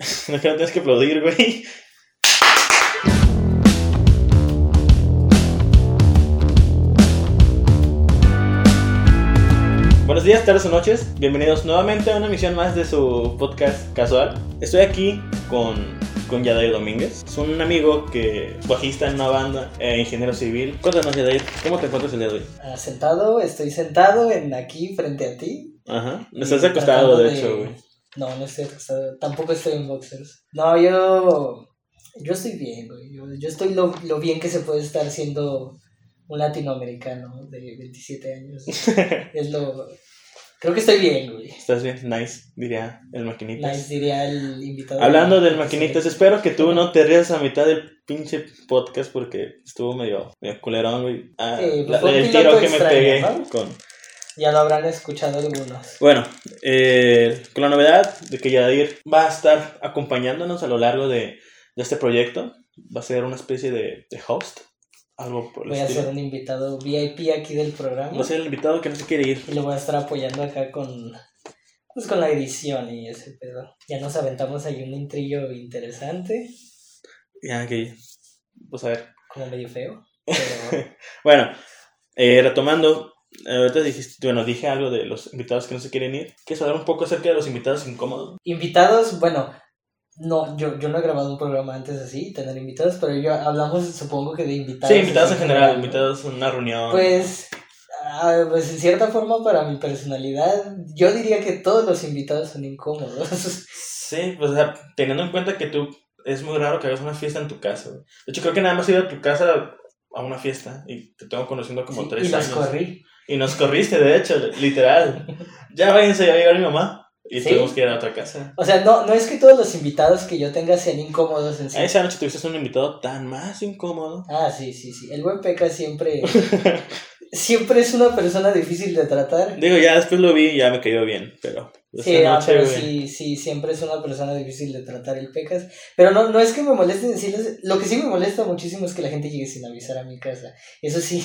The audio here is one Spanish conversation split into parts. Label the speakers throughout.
Speaker 1: No que no tienes que aplaudir, güey. Buenos días, tardes o noches. Bienvenidos nuevamente a una emisión más de su podcast casual. Estoy aquí con, con Yadair Domínguez. Es un amigo que es bajista en una banda, eh, ingeniero civil. Cuéntanos, Yadair, ¿cómo te encuentras el día de hoy?
Speaker 2: Ah, sentado, estoy sentado en aquí frente a ti.
Speaker 1: Ajá.
Speaker 2: Y
Speaker 1: Estás acostado, de- hecho, güey.
Speaker 2: No, no estoy acostado, tampoco estoy en boxers. No, yo. Yo estoy bien, güey. Yo, yo estoy lo, lo bien que se puede estar siendo un latinoamericano de 27 años. es lo. Creo que estoy bien, güey.
Speaker 1: Estás bien, nice, diría el maquinitas.
Speaker 2: Nice, diría el invitado.
Speaker 1: Hablando del maquinitas, espero que tú no te rías a mitad del pinche podcast porque estuvo medio, medio culerón, güey. Ah,
Speaker 2: Sí, pues
Speaker 1: la- el tiro que me pegué
Speaker 2: ¿no?
Speaker 1: con...
Speaker 2: Ya lo habrán escuchado algunos.
Speaker 1: Bueno, eh, con la novedad de que Yadir va a estar acompañándonos a lo largo de, de este proyecto. Va a ser una especie de, de host, algo por el
Speaker 2: Voy a ser un invitado VIP aquí del programa.
Speaker 1: Va a ser el invitado que no se quiere ir.
Speaker 2: Y lo voy a estar apoyando acá con, pues, con la edición y ese pedo. Ya nos aventamos ahí un intrillo interesante,
Speaker 1: Ya que, pues a ver,
Speaker 2: como medio feo. Pero
Speaker 1: Bueno, eh, retomando, ahorita dijiste, bueno, dije algo de los invitados que no se quieren ir. ¿Quieres hablar un poco acerca de los invitados incómodos?
Speaker 2: invitados, bueno, no, yo, yo no he grabado un programa antes así, tener invitados, pero yo hablamos, supongo que de invitados.
Speaker 1: Sí, invitados en general,
Speaker 2: ¿no?
Speaker 1: invitados en una reunión.
Speaker 2: Pues, ah, pues en cierta forma para mi personalidad, yo diría que todos los invitados son incómodos.
Speaker 1: Sí, pues o sea, teniendo en cuenta que tú es muy raro que hagas una fiesta en tu casa. De hecho, creo que nada más he ido a tu casa a una fiesta y te tengo conociendo como
Speaker 2: Sí,
Speaker 1: tres
Speaker 2: y los
Speaker 1: años.
Speaker 2: corrí.
Speaker 1: Y nos corriste, de hecho, literal. ya váyanse, ya va a llegar mi mamá. Y
Speaker 2: Sí.
Speaker 1: tuvimos que ir a otra casa.
Speaker 2: O sea, no, no es que todos los invitados que yo tenga sean incómodos en sí.
Speaker 1: Esa noche tuviste un invitado tan más incómodo.
Speaker 2: Ah, sí, sí, sí. El buen Peca siempre. siempre es una persona difícil de tratar.
Speaker 1: Digo, ya después lo vi y ya me cayó bien, pero...
Speaker 2: Sí,
Speaker 1: esa
Speaker 2: ah, pero sí, sí, siempre es una persona difícil de tratar el Pecas. Pero no, no es que me moleste decirles. Lo que sí me molesta muchísimo es que la gente llegue sin avisar a mi casa. Eso sí,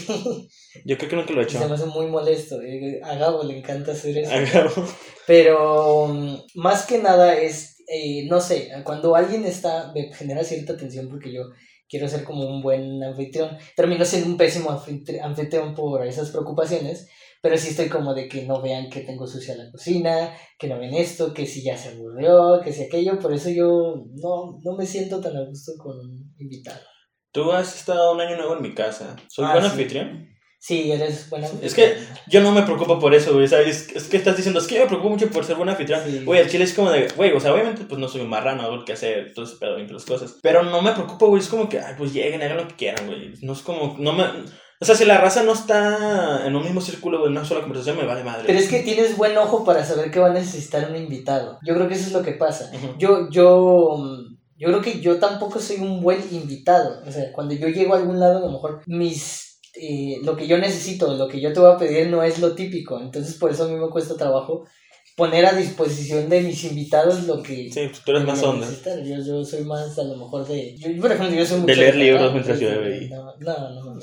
Speaker 1: Yo creo que nunca lo he hecho.
Speaker 2: se me hace muy molesto. eh, A Gabo le encanta hacer eso.
Speaker 1: Hagamos.
Speaker 2: Pero mm, más que nada es, eh, no sé, cuando alguien está, me genera cierta tensión porque yo quiero ser como un buen anfitrión. Termino siendo un pésimo anfitri- anfitrión por esas preocupaciones, pero sí estoy como de que no vean que tengo sucia la cocina, que no ven esto, que si ya se aburrió, que si aquello. Por eso yo no, no me siento tan a gusto con un invitado.
Speaker 1: Tú has estado un año nuevo en mi casa. ¿Soy
Speaker 2: Ah,
Speaker 1: buen
Speaker 2: sí.
Speaker 1: anfitrión?
Speaker 2: Sí, eres buena
Speaker 1: Es que yo no me preocupo por eso, güey. ¿sabes? Es que estás diciendo, es que yo me preocupo mucho por ser buen anfitrión.
Speaker 2: Sí.
Speaker 1: Güey, el chile es como de, güey, o sea, obviamente pues no soy un marrano, lo que hacer, todo ese pedo, entre las cosas. Pero no me preocupo, güey, es como que, ay, pues lleguen, hagan lo que quieran, güey. No es como, no me... O sea, si la raza no está en un mismo círculo, güey, en una sola conversación, me vale madre.
Speaker 2: Pero es que tienes buen ojo para saber que va a necesitar un invitado. Yo creo que eso es lo que pasa. Yo, yo, mm, yo creo que yo tampoco soy un buen invitado. O sea, cuando yo llego a algún lado, a lo mejor mis, eh, lo que yo necesito, lo que yo te voy a pedir no es lo típico. Entonces, por eso a mí me cuesta trabajo poner a disposición de mis invitados lo que...
Speaker 1: Sí, pues tú eres más onda.
Speaker 2: Yo, yo soy más, a lo mejor, de... Yo, por ejemplo, yo soy mucho
Speaker 1: leer
Speaker 2: de
Speaker 1: libros
Speaker 2: tragar,
Speaker 1: mientras
Speaker 2: sí,
Speaker 1: llueve y-
Speaker 2: No, no, no, no.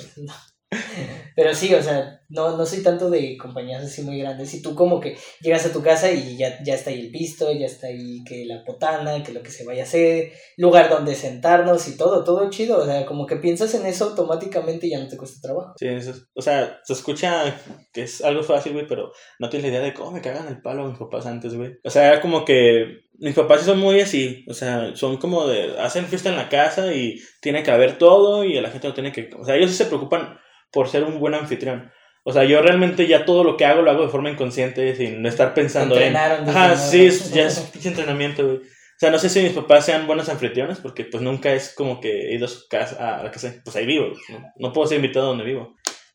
Speaker 2: Pero sí, o sea, no, no soy tanto de compañías así muy grandes. Y tú como que llegas a tu casa y ya, ya está ahí el pisto, ya está ahí que la potana, que lo que se vaya a hacer, lugar donde sentarnos y todo, todo chido. O sea, como que piensas en eso automáticamente y ya no te cuesta trabajo.
Speaker 1: Sí, eso es- o sea, se escucha que es algo fácil, güey, pero no tienes la idea de cómo me cagan el palo mis papás antes, güey. O sea, era como que mis papás son muy así, o sea, son como de, hacen fiesta en la casa y tiene que haber todo y la gente no tiene que, o sea, ellos sí se preocupan por ser un buen anfitrión. O sea, yo realmente ya todo lo que hago lo hago de forma inconsciente, sin estar pensando en...
Speaker 2: Entrenaron
Speaker 1: Ajá,
Speaker 2: nuevo.
Speaker 1: sí, ya es pinche entrenamiento, güey. O sea, no sé si mis papás sean buenos anfitriones, porque pues nunca es como que he ido a su casa, a la casa, pues ahí vivo, ¿no? No puedo ser invitado donde vivo.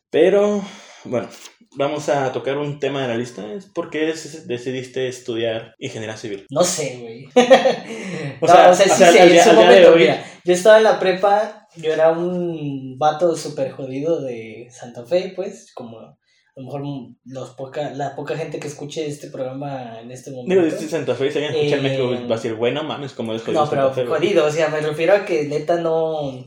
Speaker 1: Pero, bueno, vamos a tocar un tema de la lista. ¿Por qué decidiste estudiar ingeniería civil?
Speaker 2: No sé, güey.
Speaker 1: O
Speaker 2: No, o sea,
Speaker 1: o
Speaker 2: sí
Speaker 1: sea, al día- día de
Speaker 2: momento,
Speaker 1: hoy-
Speaker 2: mira, yo estaba en la prepa, yo era un vato súper jodido de Santa Fe, pues, como a lo mejor los poca, la poca gente que escuche este programa en este
Speaker 1: Digo,
Speaker 2: momento.
Speaker 1: dices Santa Fe, si alguien escucha en
Speaker 2: Eh,
Speaker 1: México, va a decir, güey, no mames, como es jodido
Speaker 2: No, pero
Speaker 1: Santa Fe, güey".
Speaker 2: jodido, o sea, me refiero a que neta no.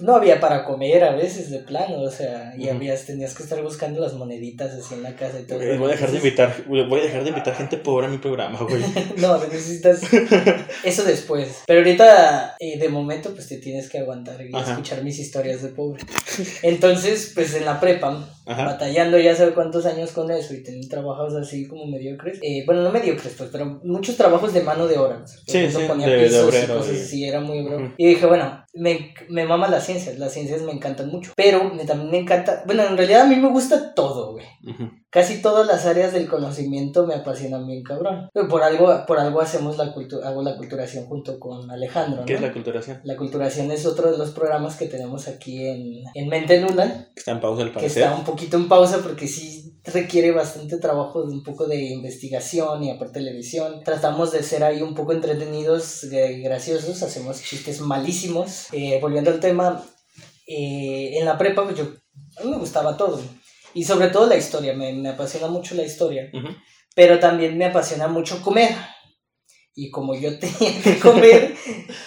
Speaker 2: No había para comer a veces de plano, o sea, y habías, tenías que estar buscando las moneditas así en la casa y todo.
Speaker 1: Voy a dejar de invitar, voy a dejar de invitar gente pobre a mi programa, güey.
Speaker 2: No, necesitas eso después. Pero ahorita, eh, de momento, pues te tienes que aguantar y
Speaker 1: Ajá.
Speaker 2: escuchar mis historias de pobre. Entonces, pues en la prepa,
Speaker 1: Ajá.
Speaker 2: batallando ya sabe cuántos años con eso y teniendo trabajos así como mediocres. eh, bueno, no mediocres, pues, pero muchos trabajos de mano de obra.
Speaker 1: Sí, sí,
Speaker 2: ponía
Speaker 1: de- de
Speaker 2: pisos y
Speaker 1: obrero
Speaker 2: cosas
Speaker 1: y-
Speaker 2: así, era muy obrero. Y dije, bueno, me, me mama las ciencias, las ciencias me encantan mucho. Pero me, también me encanta, bueno, en realidad a mí me gusta todo, güey. Casi todas las áreas del conocimiento me apasionan bien cabrón. Pero Por algo, por algo hacemos la cultura, hago la culturación junto con Alejandro.
Speaker 1: ¿Qué es la culturación?
Speaker 2: La culturación es otro de los programas que tenemos aquí en, en Mente Nula,
Speaker 1: Que está en pausa
Speaker 2: que
Speaker 1: parecer.
Speaker 2: está un poquito en pausa porque sí requiere bastante trabajo, de un poco de investigación y aparte televisión. Tratamos de ser ahí un poco entretenidos, eh, graciosos, hacemos chistes malísimos. Eh, volviendo al tema, eh, en la prepa pues yo, a mí me gustaba todo. Y sobre todo la historia, me, me apasiona mucho la historia.
Speaker 1: Ujú.
Speaker 2: Pero también me apasiona mucho comer. Y como yo tenía que comer,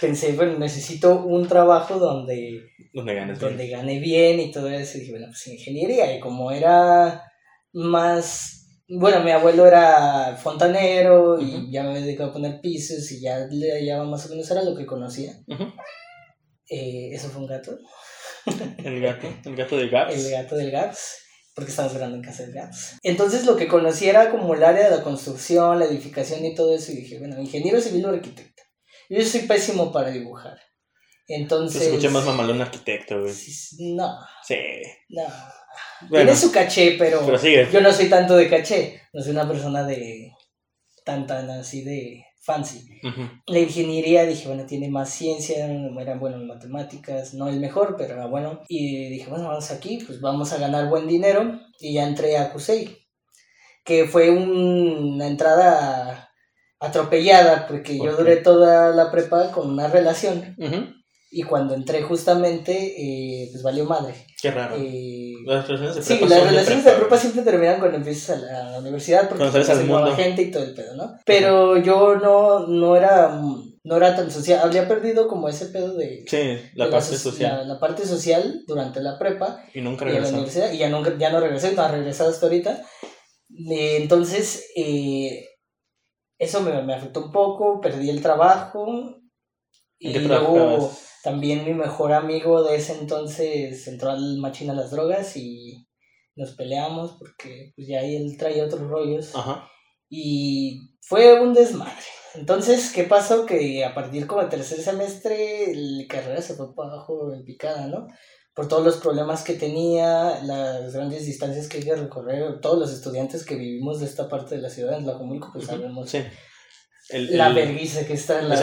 Speaker 2: pensé, bueno, necesito un trabajo donde
Speaker 1: Donde ganes
Speaker 2: donde
Speaker 1: bien.
Speaker 2: gané bien y todo eso. Y dije, bueno, pues ingeniería. Y como era más. Bueno, mi abuelo era fontanero y
Speaker 1: Ujú.
Speaker 2: ya me había dedicado a poner pisos y ya le hallaba más o menos era lo que conocía.
Speaker 1: Ujú.
Speaker 2: Eh, eso fue un gato,
Speaker 1: El gato, el gato de Gaps.
Speaker 2: el gato del Gaps, porque estamos grabando en casa del Gaps. Entonces lo que conocía era como el área de la construcción, la edificación y todo eso. Y dije, bueno, ingeniero civil o arquitecto. Yo soy pésimo para dibujar. Entonces.
Speaker 1: escucha más mamalón arquitecto, güey.
Speaker 2: No,
Speaker 1: Sí.
Speaker 2: no.
Speaker 1: Bueno,
Speaker 2: Tiene su caché, pero,
Speaker 1: pero
Speaker 2: yo no soy tanto de caché. No soy una persona de tan tan así de fancy. La ingeniería dije, bueno, tiene más ciencia, era bueno en matemáticas, no el mejor, pero era bueno. Y dije, bueno, vamos aquí, pues vamos a ganar buen dinero. Y ya entré a CUSEI, que fue un- una entrada atropellada, porque
Speaker 1: ¿Por
Speaker 2: yo duré toda la prepa con una relación. Y cuando entré justamente, eh, pues valió madre.
Speaker 1: Qué raro.
Speaker 2: Eh,
Speaker 1: Las relaciones de
Speaker 2: Sí,
Speaker 1: prepa
Speaker 2: las
Speaker 1: son
Speaker 2: relaciones de
Speaker 1: prepa,
Speaker 2: prepa siempre terminan cuando empiezas a la, universidad porque
Speaker 1: al
Speaker 2: conoces nueva
Speaker 1: mundo.
Speaker 2: gente y todo el pedo, ¿no? Pero yo no, no era no era tan social, había perdido como ese pedo de,
Speaker 1: Sí, la
Speaker 2: de
Speaker 1: parte
Speaker 2: so-
Speaker 1: social.
Speaker 2: La, la parte social durante la prepa
Speaker 1: Y nunca
Speaker 2: universidad y ya, nunca, ya no regresé, no ha regresado hasta ahorita. Eh, entonces, eh, eso me, me afectó un poco, perdí el trabajo
Speaker 1: ¿En
Speaker 2: y
Speaker 1: qué
Speaker 2: luego
Speaker 1: trabajabas?
Speaker 2: También mi mejor amigo de ese entonces entró al machín a las drogas y nos peleamos porque pues ya ahí él traía otros rollos
Speaker 1: Ajá.
Speaker 2: y fue un desmadre. Entonces, ¿qué pasó? Que a partir como del tercer semestre la carrera se fue para abajo en picada, ¿no? Por todos los problemas que tenía, las grandes distancias que hay que recorrer, todos los estudiantes que vivimos de esta parte de la ciudad, en Tlajomulco, pues sabemos
Speaker 1: Sí. El,
Speaker 2: la vergüenza que está en la.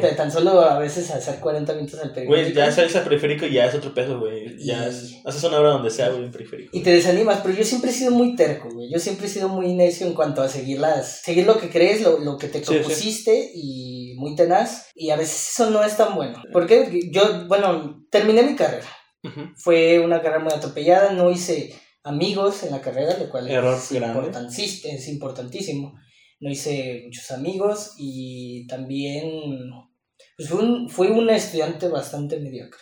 Speaker 2: De tan solo a veces hacer 40 minutos al periférico.
Speaker 1: Güey, ya sales al periférico y ya es otro peso, güey. Ya
Speaker 2: Y-
Speaker 1: es, haces una hora donde sea, güey, en periférico.
Speaker 2: Y te desanimas, pero yo siempre he sido muy terco, güey. Yo siempre he sido muy necio en cuanto a seguir las, seguir lo que crees, lo, lo que te
Speaker 1: Sí, sí.
Speaker 2: propusiste y muy tenaz. Y a veces eso no es tan bueno. Porque yo, bueno, terminé mi carrera. Fue una carrera muy atropellada, no hice amigos en la carrera, lo cual
Speaker 1: Error
Speaker 2: es, importantis- es importantísimo. No hice muchos amigos y también pues fui, un, fui un estudiante bastante mediocre,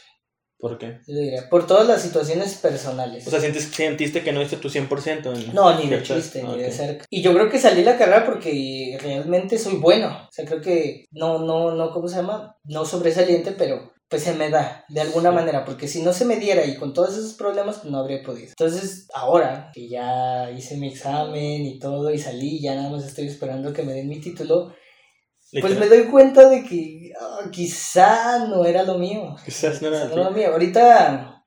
Speaker 1: ¿Por qué?
Speaker 2: yo diría, por todas las situaciones personales.
Speaker 1: O sea, ¿sientes, sentiste que no diste tu 100%. En
Speaker 2: No, ni de chiste, ni de cerca. Y yo creo que salí de la carrera porque realmente soy bueno. O sea, creo que no, no, no, ¿cómo se llama? No sobresaliente, pero pues se me da de alguna
Speaker 1: Sí.
Speaker 2: manera. Porque si no se me diera y con todos esos problemas, pues no habría podido. Entonces, ahora que ya hice mi examen y todo y salí, ya nada más estoy esperando que me den mi título, pues me doy cuenta de que ah, quizá no era lo mío.
Speaker 1: Quizás no era
Speaker 2: Quizá no era lo mío. Ahorita,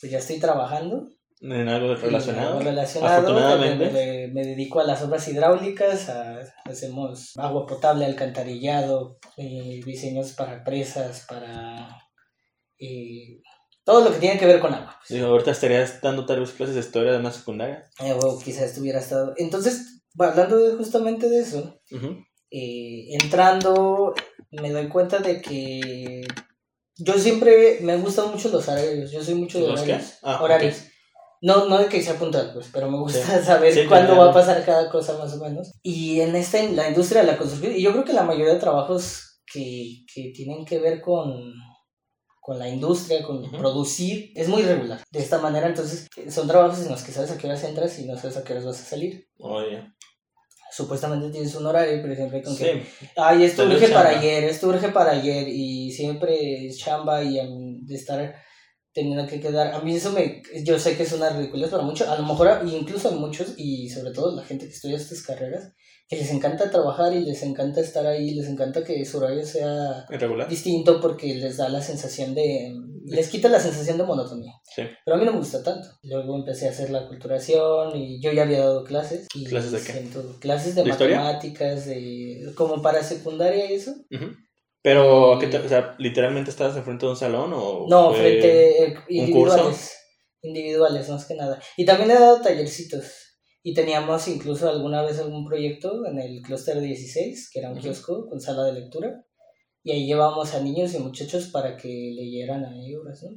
Speaker 2: pues ya estoy trabajando.
Speaker 1: En algo relacionado.
Speaker 2: Relacionado.
Speaker 1: Afortunadamente.
Speaker 2: Me, me dedico a las obras hidráulicas, a- hacemos agua potable, alcantarillado, eh, diseños para presas, para eh, todo lo que tiene que ver con agua.
Speaker 1: Digo, ahorita estarías dando tal vez clases de historia de una secundaria.
Speaker 2: Eh, o quizás estuviera estado. Entonces, hablando de- justamente de eso, entrando, me doy cuenta de que yo siempre me gustan mucho los horarios. Yo soy mucho de horarios.
Speaker 1: Ah,
Speaker 2: horarios. No, no de que sea puntual, pues, pero me gusta saber
Speaker 1: Sí,
Speaker 2: cuándo
Speaker 1: claro.
Speaker 2: va a pasar cada cosa más o menos. Y en esta, en la industria de la construcción, y yo creo que la mayoría de trabajos que, que tienen que ver con, con la industria, con producir, es muy irregular. De esta manera, entonces, son trabajos en los que sabes a qué horas entras y no sabes a qué horas vas a salir.
Speaker 1: Oye.
Speaker 2: Supuestamente tienes un horario, pero siempre con que,
Speaker 1: Sí.
Speaker 2: ay, esto urge para ayer, esto urge para ayer, y siempre es chamba y em, de estar teniendo que quedar. A mí eso me. Yo sé que es una ridiculez para muchos, a lo mejor incluso a muchos, y sobre todo la gente que estudia estas carreras, que les encanta trabajar y les encanta estar ahí, les encanta que su horario sea
Speaker 1: Irregular.
Speaker 2: distinto porque les da la sensación de. les quita la sensación de monotonía.
Speaker 1: Sí.
Speaker 2: Pero a mí no me gusta tanto. Luego empecé a hacer la culturación y yo ya había dado clases. Y
Speaker 1: ¿Clases de qué?
Speaker 2: siento- clases de,
Speaker 1: ¿De historia?
Speaker 2: matemáticas, de como para secundaria y eso.
Speaker 1: Ujú. Pero, ¿qué te- o sea, literalmente estabas enfrente de un salón o
Speaker 2: No, frente eh,
Speaker 1: curso?
Speaker 2: individuales. Individuales, más que nada. Y también he dado tallercitos. Y teníamos incluso alguna vez algún proyecto en el clúster 16, que era un
Speaker 1: Ujú.
Speaker 2: kiosco con sala de lectura. Y ahí llevábamos a niños y muchachos para que leyeran ahí obras, ¿no?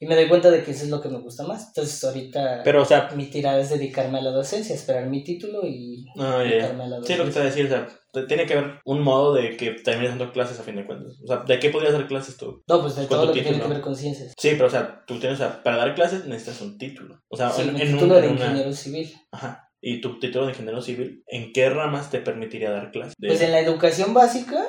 Speaker 2: Y me doy cuenta de que eso es lo que me gusta más. Entonces ahorita
Speaker 1: Pero, o sea,
Speaker 2: mi tirada es dedicarme a la docencia, esperar mi título y
Speaker 1: no, ya, ya.
Speaker 2: dedicarme a la
Speaker 1: Sí, lo que te
Speaker 2: docencia.
Speaker 1: voy a decir, o sea, tiene que haber un modo de que termines dando clases a fin de cuentas. O sea, ¿de qué podrías dar clases tú?
Speaker 2: No, pues de
Speaker 1: ¿Con
Speaker 2: todo lo que tiene que ver con ciencias.
Speaker 1: Sí, pero, o sea, tú tienes, o sea, para dar clases necesitas un título. O sea,
Speaker 2: Sí,
Speaker 1: en, un-
Speaker 2: título de
Speaker 1: en una-
Speaker 2: ingeniero civil.
Speaker 1: Ajá. Y tu título de ingeniero civil, ¿en qué ramas te permitiría dar clases? De-
Speaker 2: Pues en la educación básica,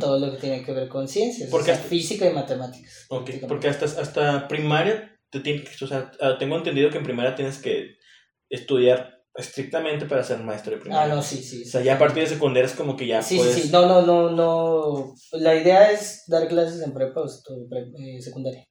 Speaker 2: todo lo que tiene que ver con ciencias,
Speaker 1: Porque-
Speaker 2: o sea, física y matemáticas.
Speaker 1: Ok, porque hasta, hasta primaria, te tienes que- o sea, ah, tengo entendido que en primaria tienes que estudiar estrictamente para ser maestro de
Speaker 2: Ah,
Speaker 1: primaria.
Speaker 2: no, sí, sí.
Speaker 1: O sea, ya a partir de secundaria es como que ya
Speaker 2: Sí,
Speaker 1: puedes...
Speaker 2: sí, sí. No, no, no, no. La idea es dar clases en prepa o eh, secundaria.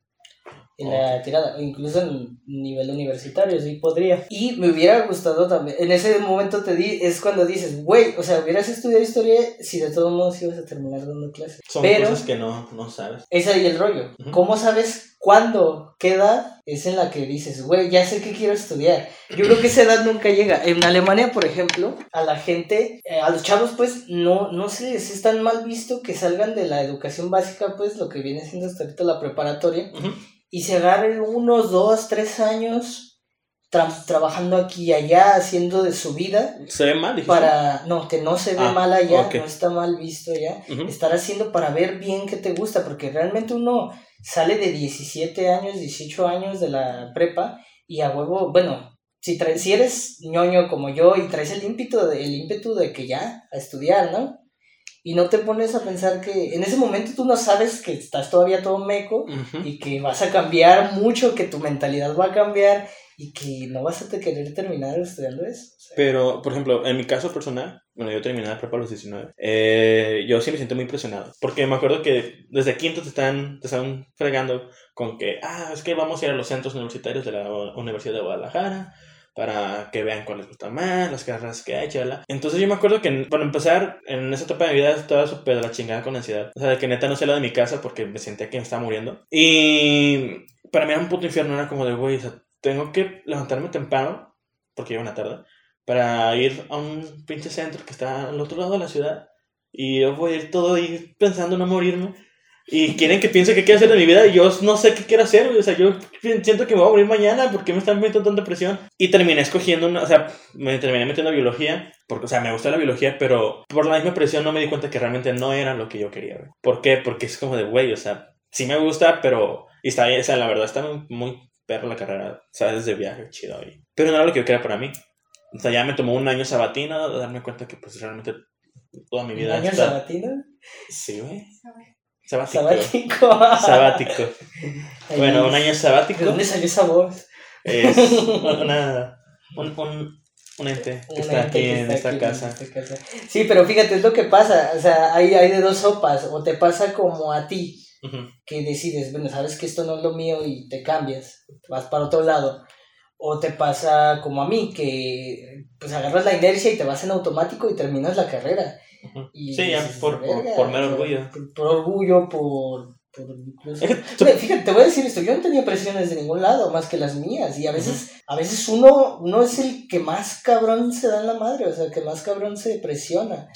Speaker 2: En la tirada, incluso en nivel universitario, sí podría. Y me hubiera gustado también. En ese momento te di, es cuando dices, güey, o sea, hubieras estudiado historia si de todos modos ibas a terminar dando clases.
Speaker 1: Son
Speaker 2: Pero
Speaker 1: cosas que no, no sabes.
Speaker 2: es ahí el rollo. ¿Cómo sabes cuándo, qué edad es en la que dices, güey, ya sé que quiero estudiar? Yo creo que esa edad nunca llega. En Alemania, por ejemplo, a la gente, eh, a los chavos, pues, no, no se les es tan mal visto que salgan de la educación básica, pues, lo que viene siendo hasta ahorita la preparatoria, y se agarren unos dos, tres años tra- trabajando aquí y allá, haciendo de su vida.
Speaker 1: ¿Se ve mal? dijiste?
Speaker 2: Para, no, que no se ve
Speaker 1: Ah,
Speaker 2: mal allá, no está mal visto allá estar haciendo para ver bien qué te gusta, porque realmente uno sale de 17 años, 18 años de la prepa y a huevo, bueno, si, traes, si eres ñoño como yo y traes el ímpetu, de, el ímpetu de que ya, a estudiar, ¿no? Y no te pones a pensar que en ese momento tú no sabes que estás todavía todo meco y que vas a cambiar mucho, que tu mentalidad va a cambiar y que no vas a querer terminar estudiando eso.
Speaker 1: Pero, por ejemplo, en mi caso personal, bueno, yo terminé la prepa a los 19, eh, yo sí me siento muy impresionado. Porque me acuerdo que desde quinto te están, te están fregando con que, ah, es que vamos a ir a los centros universitarios de la Universidad de Guadalajara para que vean cuál les gusta más, las carreras que hay, chala. Entonces yo me acuerdo que, para empezar, en esa etapa de mi vida estaba súper la chingada con ansiedad. O sea, de que neta no salía de mi casa porque me sentía que me estaba muriendo. Y para mí era un puto infierno, era como de, güey, o sea, tengo que levantarme temprano, porque en la tarde, para ir a un pinche centro que está al otro lado de la ciudad. Y yo voy a ir todo ahí pensando no morirme. Y quieren que piense qué quiero hacer de mi vida y yo no sé qué quiero hacer. O sea, yo siento que me voy a morir mañana porque me están metiendo tanta presión. Y terminé escogiendo una, o sea, me terminé metiendo a biología, porque, o sea, me gusta la biología, pero por la misma presión no me di cuenta que realmente no era lo que yo quería. ¿Por qué? Porque es como de, güey, o sea, sí me gusta, pero, y está o sea, la verdad está muy, perro la carrera, o sea, desde viaje, chido ahí. Pero no era lo que yo quería para mí. O sea, ya me tomó un año sabatino de darme cuenta que, pues, realmente toda mi
Speaker 2: ¿Un
Speaker 1: vida
Speaker 2: año
Speaker 1: está...
Speaker 2: sabatino?
Speaker 1: Sí, güey. Sabático.
Speaker 2: Sabático.
Speaker 1: Sabático. Bueno, un año
Speaker 2: ¿De
Speaker 1: sabático
Speaker 2: dónde salió esa voz?
Speaker 1: es una, un, un, un ente que
Speaker 2: Un
Speaker 1: está
Speaker 2: ente
Speaker 1: aquí
Speaker 2: que
Speaker 1: en
Speaker 2: está
Speaker 1: esta
Speaker 2: aquí
Speaker 1: casa.
Speaker 2: esta casa. Sí, pero fíjate, es lo que pasa. O sea, hay, hay de dos sopas. O te pasa como a ti, Que decides, bueno, sabes que esto no es lo mío y te cambias, vas para otro lado. O te pasa como a mí, que pues agarras la inercia y te vas en automático y terminas la carrera. Y
Speaker 1: Sí, ya por, por, por mero orgullo.
Speaker 2: Por, por orgullo, por... por incluso- Fíjate, te voy a decir esto, yo no tenía presiones de ningún lado más que las mías y a veces, a veces uno, uno es el que más cabrón se da en la madre, o sea, que más cabrón se presiona.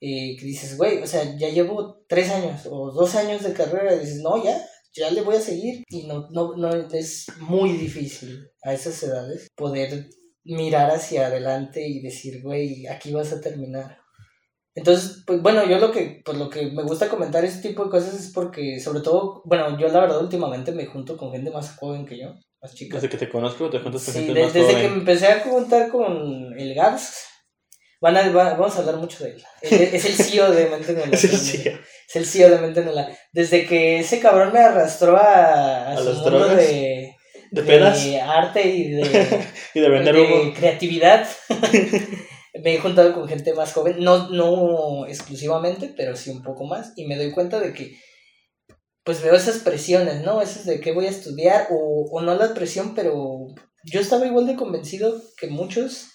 Speaker 2: Y que dices, güey, o sea, ya llevo tres años o dos años de carrera y dices, no, ya, ya le voy a seguir. Y no, no, no, es muy difícil a esas edades poder mirar hacia adelante y decir, güey, aquí vas a terminar. Entonces, pues bueno, yo lo que, pues lo que me gusta comentar ese tipo de cosas es porque, sobre todo, bueno, yo la verdad últimamente me junto con gente más joven que yo, más chica.
Speaker 1: Desde que te conozco, te juntas con
Speaker 2: Sí,
Speaker 1: gente
Speaker 2: de-
Speaker 1: más
Speaker 2: desde
Speaker 1: joven.
Speaker 2: que empecé a juntar con el Gabs, van a, va- vamos a hablar mucho de él. Es el CEO de Mente Nula.
Speaker 1: Sí, sí.
Speaker 2: Es el CEO de Mente Nula. Desde que ese cabrón me arrastró a, a
Speaker 1: ¿A
Speaker 2: su
Speaker 1: las
Speaker 2: mundo
Speaker 1: drogas?
Speaker 2: de,
Speaker 1: ¿De pedas?
Speaker 2: arte y de,
Speaker 1: Y de vender
Speaker 2: de
Speaker 1: humo.
Speaker 2: creatividad. me he juntado con gente más joven, no, no exclusivamente, pero sí un poco más, y me doy cuenta de que pues veo esas presiones, ¿no? Esas de qué voy a estudiar, o, o no la presión, pero yo estaba igual de convencido que muchos,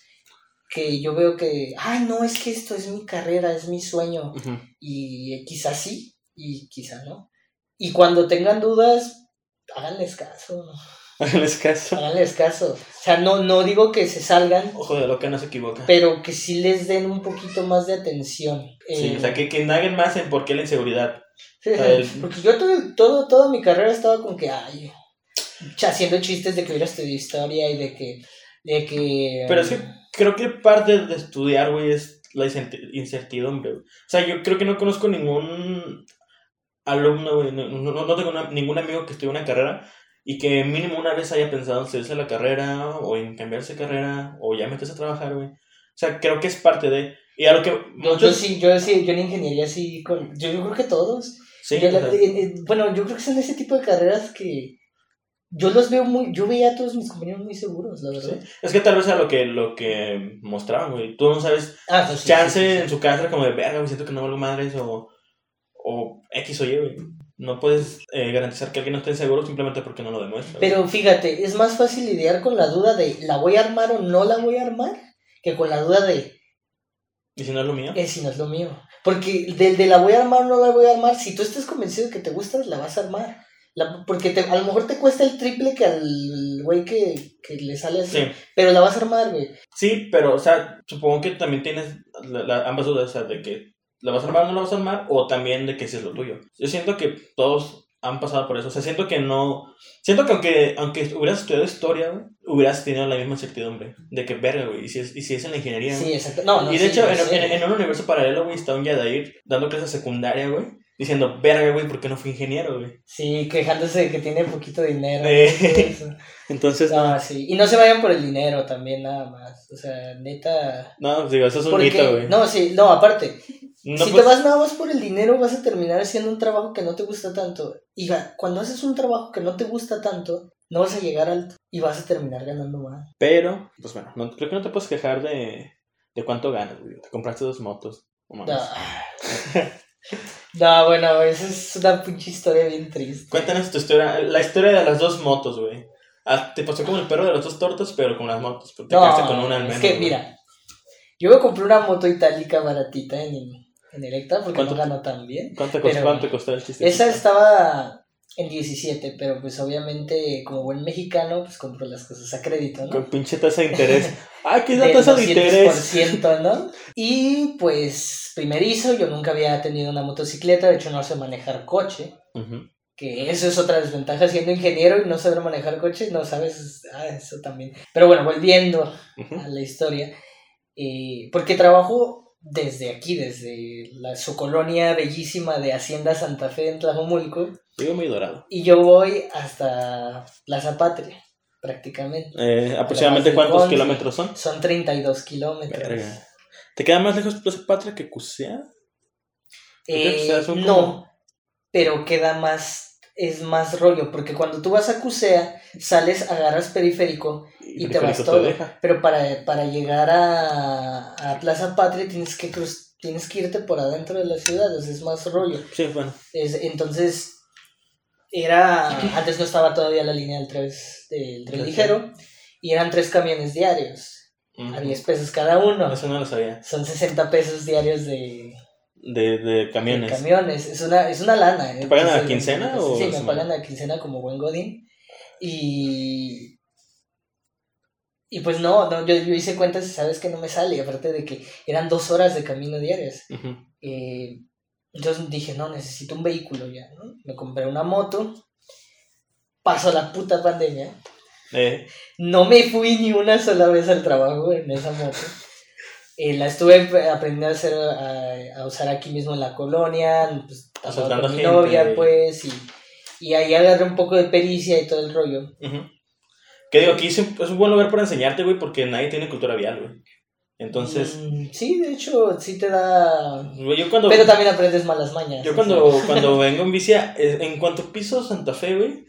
Speaker 2: que yo veo que, ay, no, es que esto es mi carrera, es mi sueño, y quizás sí, y quizás no. Y cuando tengan dudas, háganles caso,
Speaker 1: Háganles caso.
Speaker 2: háganles caso. O sea, no, no digo que se salgan,
Speaker 1: Ojo de lo que no se equivoca.
Speaker 2: pero que sí les den un poquito más de atención.
Speaker 1: Sí,
Speaker 2: Eh,
Speaker 1: o sea, que, que indaguen más en por qué la inseguridad.
Speaker 2: sí,
Speaker 1: o sea, el-
Speaker 2: Porque yo todo, todo, toda mi carrera estaba con que, ay, haciendo chistes de que hubiera estudiado historia y de que, de que...
Speaker 1: Pero que creo que parte de estudiar, güey, es la incerti- incertidumbre, güey. O sea, yo creo que no conozco ningún alumno, güey, no, no, no tengo una- ningún amigo que estudie una carrera y que mínimo una vez haya pensado en salirse de la carrera o en cambiarse de carrera o ya meterse a trabajar, güey. O sea, creo que es parte de... Y a lo que
Speaker 2: Yo,
Speaker 1: muchos...
Speaker 2: yo sí, yo sí, yo en ingeniería sí, con, yo, yo creo que todos.
Speaker 1: Sí,
Speaker 2: Yo la- bueno, yo creo que son ese tipo de carreras que yo los veo muy, yo veía a todos mis compañeros muy seguros, la verdad.
Speaker 1: sí. Es que tal vez era lo que, lo que mostraban, güey. Tú no sabes
Speaker 2: Ah, pues
Speaker 1: chance
Speaker 2: sí, sí, sí.
Speaker 1: en su casa como de verga, güey, siento que no valgo madres o, o X o Y, güey. No puedes eh, garantizar que alguien no esté seguro simplemente porque no lo demuestra. güey.
Speaker 2: Pero fíjate, es más fácil lidiar con la duda de ¿la voy a armar o no la voy a armar? Que con la duda de
Speaker 1: ¿Y si no es lo mío?
Speaker 2: eh, si no es lo mío. Porque del de la voy a armar o no la voy a armar, si tú estás convencido de que te gusta, la vas a armar. La- porque te, a lo mejor te cuesta el triple que al güey que, que le sale así.
Speaker 1: Sí,
Speaker 2: Pero la vas a armar, güey.
Speaker 1: sí, pero, o sea, supongo que también tienes la- la- ambas dudas, o sea, de que la vas a armar o no la vas a armar, o también de que si es lo tuyo. Yo siento que todos han pasado por eso, o sea, siento que no... Siento que aunque, aunque hubieras estudiado historia, güey, hubieras tenido la misma incertidumbre de que, verga, güey, y si es, y si es en la ingeniería?
Speaker 2: Sí, exacto. No, no,
Speaker 1: y de
Speaker 2: sí,
Speaker 1: hecho, en- en un universo paralelo, güey, está un Yadair dando clases secundaria, güey, diciendo, verga, güey, ¿por qué no fui ingeniero, güey?
Speaker 2: Sí, quejándose de que tiene poquito dinero.
Speaker 1: Eh. Entonces,
Speaker 2: No, sí. Y no se vayan por el dinero también, nada más. O sea, neta.
Speaker 1: no, digo, eso es un
Speaker 2: Porque,
Speaker 1: mito, güey.
Speaker 2: no, sí, no, aparte,
Speaker 1: No,
Speaker 2: si
Speaker 1: pues,
Speaker 2: te vas nada más por el dinero, vas a terminar haciendo un trabajo que no te gusta tanto. Y cuando haces un trabajo que no te gusta tanto, no vas a llegar alto y vas a terminar ganando más.
Speaker 1: Pero, pues bueno, no, creo que no te puedes quejar de, de cuánto ganas, güey. Te compraste dos motos. o más.
Speaker 2: No. No, bueno, esa es una pinche historia bien triste.
Speaker 1: Cuéntanos tu historia, la historia de las dos motos, güey. Ah, te pasó como el perro de las dos tortas, pero con las motos. Porque te
Speaker 2: No,
Speaker 1: quedaste con una al
Speaker 2: es
Speaker 1: menos.
Speaker 2: que
Speaker 1: güey.
Speaker 2: mira, yo me compré una moto itálica baratita en, en Electra porque
Speaker 1: ¿Cuánto
Speaker 2: no ganó tan bien.
Speaker 1: ¿Cuánto, costó,
Speaker 2: pero-
Speaker 1: cuánto costó el chiste?
Speaker 2: Esa estaba en 17, pero pues obviamente como buen mexicano, pues compro las cosas a crédito, ¿no?
Speaker 1: Con pinche tasa de interés. ¡Ay, qué es la tasa de interés!
Speaker 2: 200%, ¿no? Y pues primerizo, yo nunca había tenido una motocicleta, de hecho no sé manejar coche, que eso es otra desventaja siendo ingeniero y no saber manejar coche, no sabes, ah, eso también. Pero bueno, volviendo a la historia, eh, porque trabajo desde aquí, desde la, su colonia bellísima de Hacienda Santa Fe en Tlajomulco,
Speaker 1: Digo muy dorado.
Speaker 2: y yo voy hasta Plaza Patria, prácticamente.
Speaker 1: Eh, ¿Aproximadamente cuántos kilómetros son?
Speaker 2: Son 32 kilómetros.
Speaker 1: Verga. ¿Te queda más lejos Plaza Patria que Cusea? Que
Speaker 2: Eh,
Speaker 1: sea, son
Speaker 2: no, pero queda más, es más rollo, porque cuando tú vas a Cusea, sales, agarras periférico, Y te vas todo. pero para, para llegar a, a Plaza Patria tienes que, cruz- tienes que irte por adentro de la ciudad, o sea, es más rollo.
Speaker 1: Sí, bueno.
Speaker 2: Es- entonces, era, antes no estaba todavía la línea del, tres, del tren ligero, y eran tres camiones diarios, a 10 pesos cada uno.
Speaker 1: Eso no lo sabía.
Speaker 2: Son 60 pesos diarios de,
Speaker 1: De, de
Speaker 2: de
Speaker 1: camiones.
Speaker 2: camiones. Es una, es una lana. ¿eh?
Speaker 1: ¿Te pagan a la quincena
Speaker 2: sí,
Speaker 1: o
Speaker 2: Sí, me pagan a la quincena como buen godín. Y... Y pues no, no yo, yo hice cuentas y sabes que no me sale, aparte de que eran dos horas de camino diarias. Eh, entonces dije, no, necesito un vehículo ya, ¿no? Me compré una moto, pasó la puta pandemia,
Speaker 1: Eh,
Speaker 2: no me fui ni una sola vez al trabajo en esa moto. Eh, la estuve aprendiendo a hacer, a, a usar aquí mismo en la colonia, pues, con mi
Speaker 1: gente.
Speaker 2: novia, pues, y, y ahí agarré un poco de pericia y todo el rollo.
Speaker 1: Ujú. Que digo, aquí es un, buen lugar para enseñarte, güey, porque nadie tiene cultura vial, güey. Entonces,
Speaker 2: Mm, sí, de hecho, sí te da...
Speaker 1: yo cuando...
Speaker 2: Pero también aprendes malas mañas.
Speaker 1: Yo cuando,
Speaker 2: sea.
Speaker 1: cuando vengo en bici, eh, en cuanto piso Santa Fe, güey,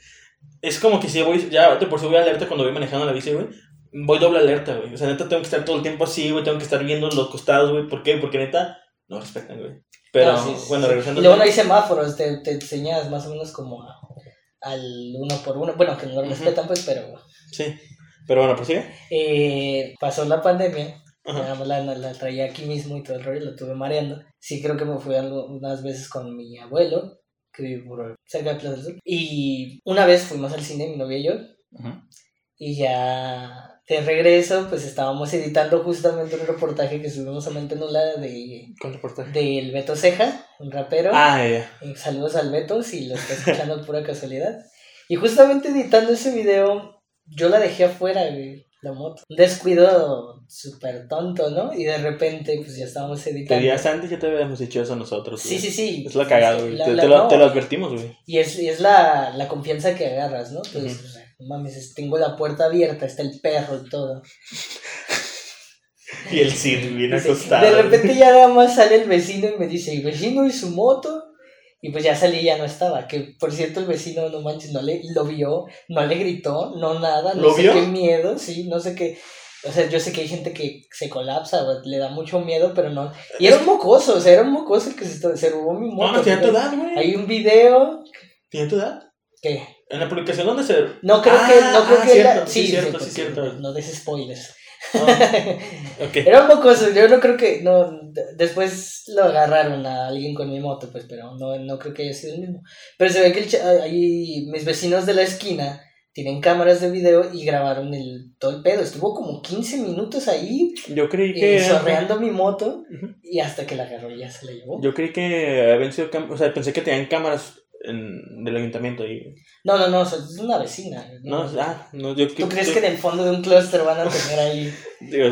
Speaker 1: es como que si voy, ya de por sí voy alerta cuando voy manejando la bici, güey, voy doble alerta, güey. O sea, neta tengo que estar todo el tiempo así, güey, tengo que estar viendo los costados, güey. ¿Por qué? Porque neta no respetan, güey. Pero,
Speaker 2: Ah, sí,
Speaker 1: bueno, regresando
Speaker 2: Y luego no hay semáforos, te, te enseñas más o menos como al uno por uno. Bueno, que no lo respetan, pues, pero...
Speaker 1: Sí, pero bueno, prosigue.
Speaker 2: Eh, pasó la pandemia, más la, la traía aquí mismo y todo el rollo, la tuve mareando. Sí, creo que me fui algo- unas veces con mi abuelo, que vive por cerca de Plaza del Sol. Y una vez fuimos al cine, mi novia y yo, y ya de regreso, pues estábamos editando justamente un reportaje que subimos a Mantenula de
Speaker 1: ¿Cuál reportaje?
Speaker 2: del Beto Ceja, un rapero.
Speaker 1: Ah, ya.
Speaker 2: Y saludos al Beto si lo está escuchando pura casualidad. Y justamente editando ese video, yo la dejé afuera, güey, la moto. Un descuido súper tonto, ¿no? Y de repente, pues ya estábamos editando.
Speaker 1: días antes ya te habíamos dicho eso nosotros.
Speaker 2: Sí,
Speaker 1: güey.
Speaker 2: sí, sí.
Speaker 1: Es lo cagado, güey.
Speaker 2: La-
Speaker 1: Te,
Speaker 2: la-
Speaker 1: te lo,
Speaker 2: no,
Speaker 1: te lo advertimos, güey.
Speaker 2: Y es, y es la, la confianza que agarras, ¿no? Pues, sea, no mames, es- tengo la puerta abierta, está el perro y todo.
Speaker 1: Y el Cid bien
Speaker 2: Dice,
Speaker 1: acostado.
Speaker 2: De repente ya nada más sale el vecino y me dice, ¿y vecino y su moto? Y pues ya salí y ya no estaba. Que por cierto el vecino, no manches, no le, lo vio, no le gritó, no nada, no
Speaker 1: ¿Lo
Speaker 2: sé
Speaker 1: vio?
Speaker 2: qué miedo, sí, no sé qué. O sea, yo sé que hay gente que se colapsa, le da mucho miedo, pero no. Y era un mocoso, o sea, era un mocoso el que se, se robó mi
Speaker 1: No,
Speaker 2: moto.
Speaker 1: no, tiene tu edad, güey.
Speaker 2: Hay un video
Speaker 1: ¿Tiene tu edad?
Speaker 2: que
Speaker 1: En la publicación donde se...
Speaker 2: no creo
Speaker 1: Ah,
Speaker 2: que no creo
Speaker 1: ah,
Speaker 2: que
Speaker 1: cierto,
Speaker 2: era-
Speaker 1: sí, cierto, sí, cierto.
Speaker 2: No des spoilers.
Speaker 1: Ah, ok.
Speaker 2: Era un mocoso, yo no creo que, no, después lo agarraron a alguien con mi moto, pues, pero no, no creo que haya sido el mismo. Pero se ve que el ahí mis vecinos de la esquina tienen cámaras de video y grabaron el, todo el pedo. Estuvo como 15 minutos ahí,
Speaker 1: Yo creí que...
Speaker 2: eh, sorreando mi moto,
Speaker 1: Ujú.
Speaker 2: y hasta que la agarró y ya se la llevó.
Speaker 1: Yo creí que habían sido... cam- O sea, pensé que tenían cámaras en, del ayuntamiento y...
Speaker 2: No, no, no, o sea, es una vecina.
Speaker 1: No, ah, no, yo...
Speaker 2: ¿Tú crees que en el fondo de un clúster van a tener ahí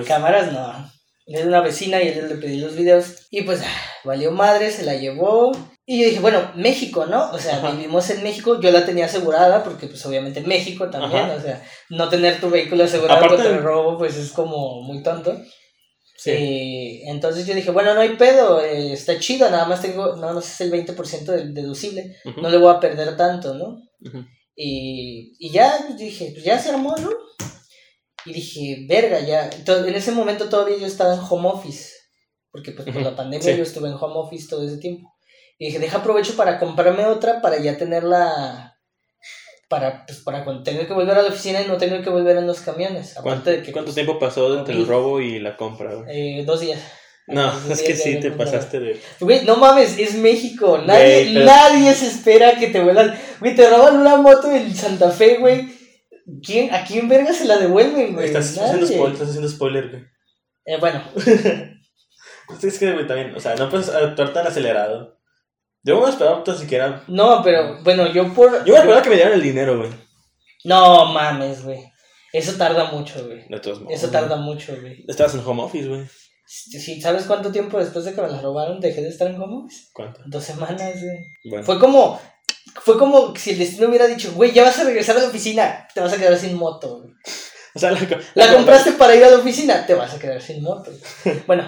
Speaker 2: cámaras? No. Es una vecina y él le pedí los videos. Y pues ah, valió madre, se la llevó. Y yo dije, bueno, México, ¿no? O sea,
Speaker 1: Ajá.
Speaker 2: vivimos en México. Yo la tenía asegurada porque pues obviamente en México también.
Speaker 1: Ajá.
Speaker 2: O sea, no tener tu vehículo asegurado
Speaker 1: Aparte-
Speaker 2: contra el robo pues es como muy tonto.
Speaker 1: Sí.
Speaker 2: Eh, entonces yo dije, bueno, no hay pedo, eh, está chido, nada más tengo, no, no sé, es el 20% del deducible. No le voy a perder tanto, ¿no? Y, y ya pues, dije, pues ya se armó, ¿no? Y dije, verga, ya. To- En ese momento todavía yo estaba en home office. Porque pues por
Speaker 1: Ujú,
Speaker 2: la pandemia
Speaker 1: sí.
Speaker 2: yo estuve en home office todo ese tiempo. Y dije, deja aprovecho para comprarme otra para ya tenerla. Para, pues, para cuando tenga que volver a la oficina y no tener que volver en los camiones.
Speaker 1: ¿Cuánto,
Speaker 2: Aparte de que.
Speaker 1: cuánto
Speaker 2: pues,
Speaker 1: tiempo pasó entre el robo y la compra,
Speaker 2: eh, dos días.
Speaker 1: No,
Speaker 2: Dos
Speaker 1: es que
Speaker 2: días
Speaker 1: sí te pasaste de...
Speaker 2: Güey, no mames, es México. Nadie,
Speaker 1: Güey, pero-
Speaker 2: nadie se espera que te vuelan. Güey, te roban una moto en Santa Fe, güey. ¿Quién, ¿A quién verga se la devuelven, güey?
Speaker 1: Estás haciendo spoiler, estás haciendo spoiler, güey.
Speaker 2: Eh, bueno,
Speaker 1: Es que, güey, también, o sea, no puedes actuar tan acelerado. Yo me voy a esperar tan siquiera...
Speaker 2: no, pero bueno, yo por.
Speaker 1: Yo me voy a esperar a que me dieran el dinero, güey.
Speaker 2: No mames, güey. Eso tarda mucho, güey.
Speaker 1: De todos modos.
Speaker 2: Eso tarda mucho, güey.
Speaker 1: Estabas en home office, güey.
Speaker 2: Sí, ¿Sabes cuánto tiempo después de que me la robaron dejé de estar en home office?
Speaker 1: ¿Cuánto?
Speaker 2: Dos semanas, güey.
Speaker 1: Bueno.
Speaker 2: Fue como. Fue como si el destino hubiera dicho, güey, ya vas a regresar a la oficina, te vas a quedar sin moto, güey.
Speaker 1: O sea, la,
Speaker 2: La compraste para ir a la oficina, te vas a quedar sin moto. Bueno,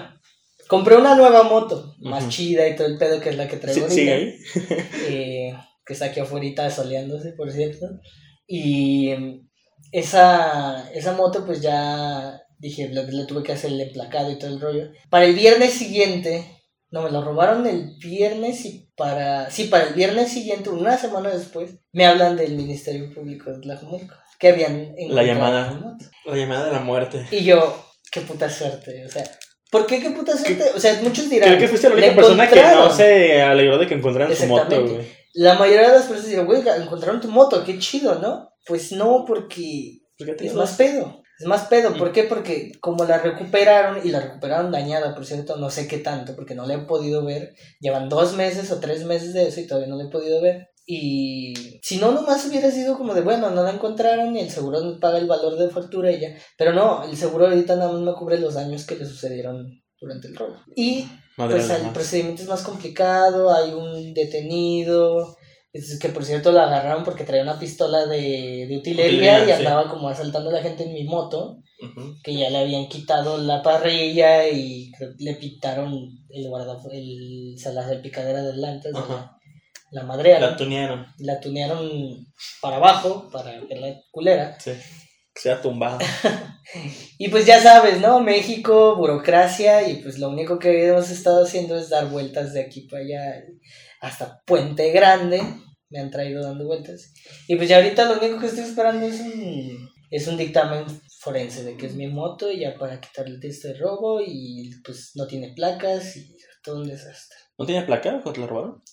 Speaker 2: compré una nueva moto, más chida y todo el pedo, que es la que traigo
Speaker 1: Sí,
Speaker 2: ahorita.
Speaker 1: ahí.
Speaker 2: eh, que está aquí afuera soleándose, por cierto. Y mm, esa, esa moto, pues ya dije, le, le tuve que hacer el emplacado y todo el rollo. Para el viernes siguiente, no, me lo robaron el viernes y para, sí, para el viernes siguiente, una semana después, me hablan del Ministerio Público de Tlajomulco, que habían encontrado
Speaker 1: llamada. La llamada de la muerte.
Speaker 2: Y yo, qué puta suerte, o sea, ¿por qué qué puta suerte? O sea, muchos dirán,
Speaker 1: Creo que fuiste la
Speaker 2: "Le
Speaker 1: única persona que no
Speaker 2: encontraron".
Speaker 1: se alegró de que encontraran su moto, güey.
Speaker 2: La mayoría de las personas dicen, güey, encontraron tu moto, qué chido, ¿no? Pues no, porque
Speaker 1: ¿Por qué te
Speaker 2: es más pedo. Es más pedo,
Speaker 1: Mm.
Speaker 2: ¿por qué? Porque como la recuperaron y la recuperaron dañada, por cierto, no sé qué tanto, porque no la he podido ver. Llevan dos meses o tres meses de eso y todavía no la he podido ver. Y si no, nomás hubiera sido como de, bueno, no la encontraron y el seguro nos paga el valor de factura ya. Pero no, el seguro ahorita nada más me cubre los daños que le sucedieron durante el robo. Y
Speaker 1: Madre
Speaker 2: pues
Speaker 1: la
Speaker 2: el procedimiento es más complicado, hay un detenido, es que por cierto lo agarraron porque traía una pistola de, de utilería,
Speaker 1: Utilería,
Speaker 2: y
Speaker 1: sí.
Speaker 2: andaba como asaltando a la gente en mi moto, que ya le habían quitado la parrilla y le pintaron el guarda el, o sea, la salpicadera de llantas, la, la madrearon,
Speaker 1: La tunearon.
Speaker 2: la tunearon para abajo, para ver la culera.
Speaker 1: Sí. Se ha tumbado.
Speaker 2: Y pues ya sabes, ¿no? México, burocracia, y pues lo único que hemos estado haciendo es dar vueltas de aquí para allá hasta Puente Grande. Me han traído dando vueltas. Y pues ya ahorita lo único que estoy esperando es un, es un dictamen forense de que es mi moto, y ya para quitarle de este robo, y pues no tiene placas, y todo un desastre.
Speaker 1: ¿No tiene placa cuando la robaron?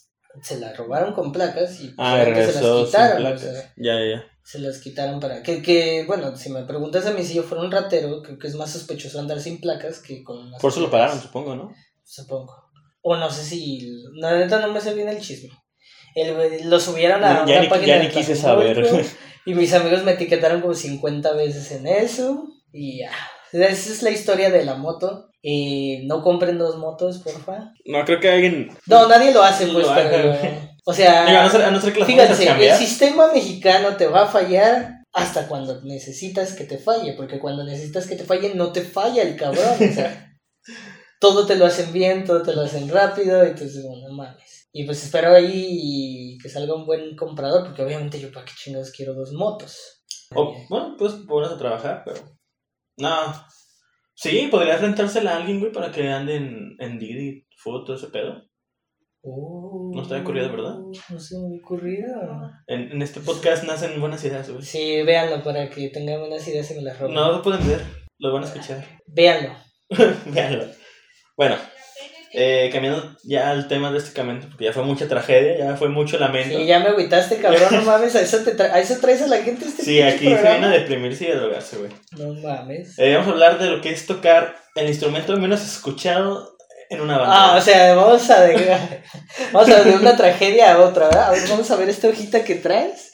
Speaker 2: Se la robaron con placas y pues,
Speaker 1: Ah,
Speaker 2: obviamente se las
Speaker 1: sin
Speaker 2: quitaron. o sea,
Speaker 1: Ya, ya, ya.
Speaker 2: se las quitaron para que, que, bueno, si me preguntas a mí si yo fuera un ratero, creo que es más sospechoso andar sin placas que con unas
Speaker 1: Por eso lo pararon, supongo, ¿no?
Speaker 2: Supongo. O no sé si, la neta no me sé bien el chisme. El, lo subieron a
Speaker 1: Ya
Speaker 2: una
Speaker 1: ni-
Speaker 2: página
Speaker 1: ya
Speaker 2: de
Speaker 1: ni quise saber.
Speaker 2: Y mis amigos me etiquetaron como 50 veces en eso. Y ya. Esa es la historia de la moto. Eh, no compren dos motos, porfa.
Speaker 1: No, creo que alguien.
Speaker 2: No, nadie lo hace, pues,
Speaker 1: Lo
Speaker 2: pero.
Speaker 1: haga.
Speaker 2: O sea.
Speaker 1: Digo, a no ser, a no ser que
Speaker 2: Fíjense, el sistema mexicano te va a fallar hasta cuando necesitas que te falle, porque cuando necesitas que te falle no te falla el cabrón, o sea, todo te lo hacen bien, todo te lo hacen rápido, entonces, bueno, no mames. Y pues espero ahí que salga un buen comprador, porque obviamente yo para qué chingados quiero dos motos.
Speaker 1: O, bueno, pues pones a trabajar, pero. No. Sí, podrías rentársela a alguien, güey, para que ande en, en Didi, foto, ese pedo.
Speaker 2: Oh,
Speaker 1: No había ocurrido, ¿verdad?
Speaker 2: No se me había ocurrido.
Speaker 1: En, en este podcast nacen buenas ideas, güey.
Speaker 2: Sí, véanlo para que tengan buenas ideas y me las roben.
Speaker 1: No lo pueden ver, lo van a escuchar.
Speaker 2: Véanlo.
Speaker 1: Véanlo. Bueno, eh, cambiando ya al tema drásticamente, porque ya fue mucha tragedia, ya fue mucho lamento.
Speaker 2: Sí, ya me agüitaste, cabrón, no mames, a eso, te tra- a eso traes a la gente este
Speaker 1: Sí, aquí se viene a deprimirse y a drogarse, güey.
Speaker 2: No mames.
Speaker 1: Eh, vamos a hablar de lo que es tocar el instrumento menos escuchado en una banda.
Speaker 2: Ah, o sea, vamos a de, vamos a de una tragedia a otra, ¿verdad? A ver, vamos a ver esta hojita que traes.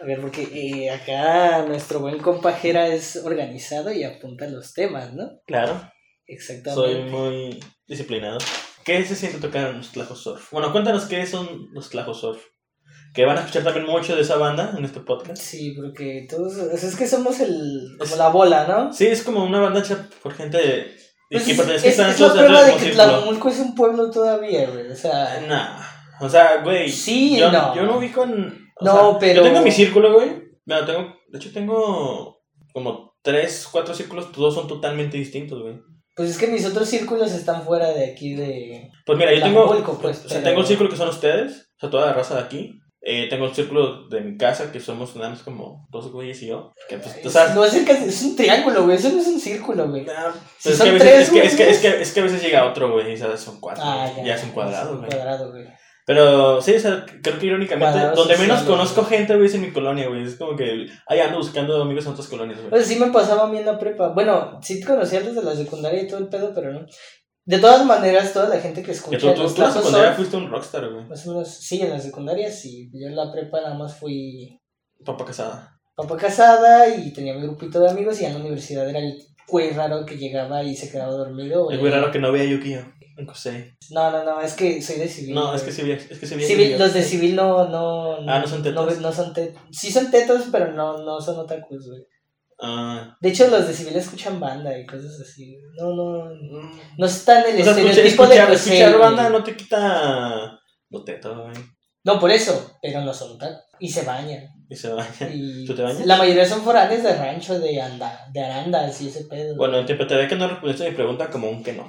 Speaker 2: A ver, porque eh, acá nuestro buen compajera es organizado y apunta los temas, ¿no?
Speaker 1: Claro, soy
Speaker 2: Exactamente.
Speaker 1: muy disciplinado. ¿Qué se siente tocar los Tlajos Surf? Bueno, cuéntanos qué son los Tlajos Surf. Que van a escuchar también mucho de esa banda en este podcast.
Speaker 2: Sí, porque todos, o sea, es que somos el, como la bola, ¿no?
Speaker 1: Sí, es como una banda hecha por gente de,
Speaker 2: Pues
Speaker 1: que
Speaker 2: es,
Speaker 1: pertenece
Speaker 2: es-
Speaker 1: a
Speaker 2: es la prueba de que. Tlajomulco es un pueblo todavía, güey, o sea...
Speaker 1: Nah. O sea, güey.
Speaker 2: Sí,
Speaker 1: yo,
Speaker 2: no.
Speaker 1: Yo no ubico en.
Speaker 2: No,
Speaker 1: sea,
Speaker 2: pero-
Speaker 1: Yo tengo mi círculo, güey. Bueno, tengo. De hecho, tengo como tres, cuatro círculos. Todos son totalmente distintos, güey.
Speaker 2: Pues es que mis otros círculos están fuera de aquí de...
Speaker 1: Pues mira, yo tengo.
Speaker 2: Tlajomulco, pues,
Speaker 1: o sea,
Speaker 2: pero-
Speaker 1: tengo un círculo que son ustedes. O sea, toda la raza de aquí. Eh, tengo un círculo de mi casa que somos nada más como dos güeyes y yo. Que pues, tú sabes.
Speaker 2: No es, el que- es un triángulo, güey, eso no es un círculo, güey. Si
Speaker 1: es, que a veces,
Speaker 2: tres,
Speaker 1: es, que, es, que, es, que, es que a veces llega otro, güey, y sabes, son cuatro.
Speaker 2: Ah, ya.
Speaker 1: ya, es un cuadrado,
Speaker 2: un
Speaker 1: güey.
Speaker 2: cuadrado, güey.
Speaker 1: Pero sí, o sea, creo que irónicamente,
Speaker 2: Cuadrados
Speaker 1: donde menos conozco gente, güey, es en mi colonia, güey. Es como que ahí ando buscando amigos en otras colonias, güey.
Speaker 2: Pues sí me pasaba a mí en la prepa. Bueno, sí conocía desde la secundaria y todo el pedo, pero no. De todas maneras, toda la gente que
Speaker 1: Que
Speaker 2: escucha
Speaker 1: tú, tú, tú en la secundaria
Speaker 2: Surf,
Speaker 1: fuiste un rockstar, güey.
Speaker 2: más o menos, sí, en la secundaria sí. Yo en la prepa nada más fui
Speaker 1: Papá casada.
Speaker 2: papá casada y tenía mi grupito de amigos y en la universidad era el güey raro que llegaba y se quedaba dormido.
Speaker 1: El güey raro que no veía Yukio.
Speaker 2: No, no, no, es que soy de civil.
Speaker 1: No, es que veía. Es que
Speaker 2: Civil-
Speaker 1: Yu-Gi-Oh.
Speaker 2: los de civil no, no,
Speaker 1: Ah, ¿no son tetos?
Speaker 2: No, no son tetos. Sí son tetos, pero no, no son otakus, güey.
Speaker 1: Ah.
Speaker 2: De hecho, los de civil escuchan banda y cosas así. No, no,
Speaker 1: Mm.
Speaker 2: no están en el
Speaker 1: O sea,
Speaker 2: estereotipo
Speaker 1: escuchar,
Speaker 2: de
Speaker 1: escuchar
Speaker 2: Kusei,
Speaker 1: banda
Speaker 2: güey.
Speaker 1: no te quita. Lo teto, güey.
Speaker 2: No, por eso, pero no son otakus. Y se bañan.
Speaker 1: Y se.
Speaker 2: Y
Speaker 1: ¿Tú te bañas?
Speaker 2: La mayoría son foranes de rancho, de, anda, de arandas y ese pedo.
Speaker 1: Bueno, interpretaré que no respondiste a mi pregunta como un que no.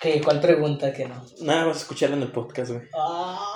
Speaker 2: ¿Qué? ¿Cuál pregunta que no?
Speaker 1: Nada, vas a escucharlo en el podcast, güey.
Speaker 2: Ah,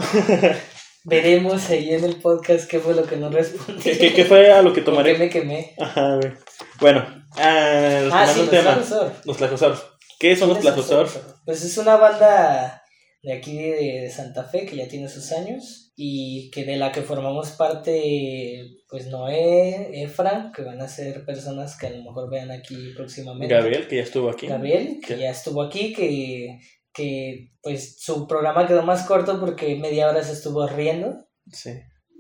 Speaker 2: veremos ahí en el podcast qué fue lo que no respondí.
Speaker 1: ¿Qué, qué, qué fue a lo que
Speaker 2: ¿Por
Speaker 1: tomaré?
Speaker 2: qué me quemé?
Speaker 1: Ajá, güey. Bueno, ah,
Speaker 2: Ah,
Speaker 1: retomando
Speaker 2: sí, los
Speaker 1: tema.
Speaker 2: Tlajos
Speaker 1: Los Tlajosauros. ¿Qué son los Tlajosauros?
Speaker 2: Pues es una banda de aquí de Santa Fe que ya tiene sus años y que de la que formamos parte pues Noé, Efra, que van a ser personas que a lo mejor vean aquí próximamente.
Speaker 1: Gabriel, que ya estuvo aquí.
Speaker 2: Gabriel, que
Speaker 1: ¿Qué?
Speaker 2: ya estuvo aquí, que, que pues su programa quedó más corto porque media hora se estuvo riendo.
Speaker 1: Sí,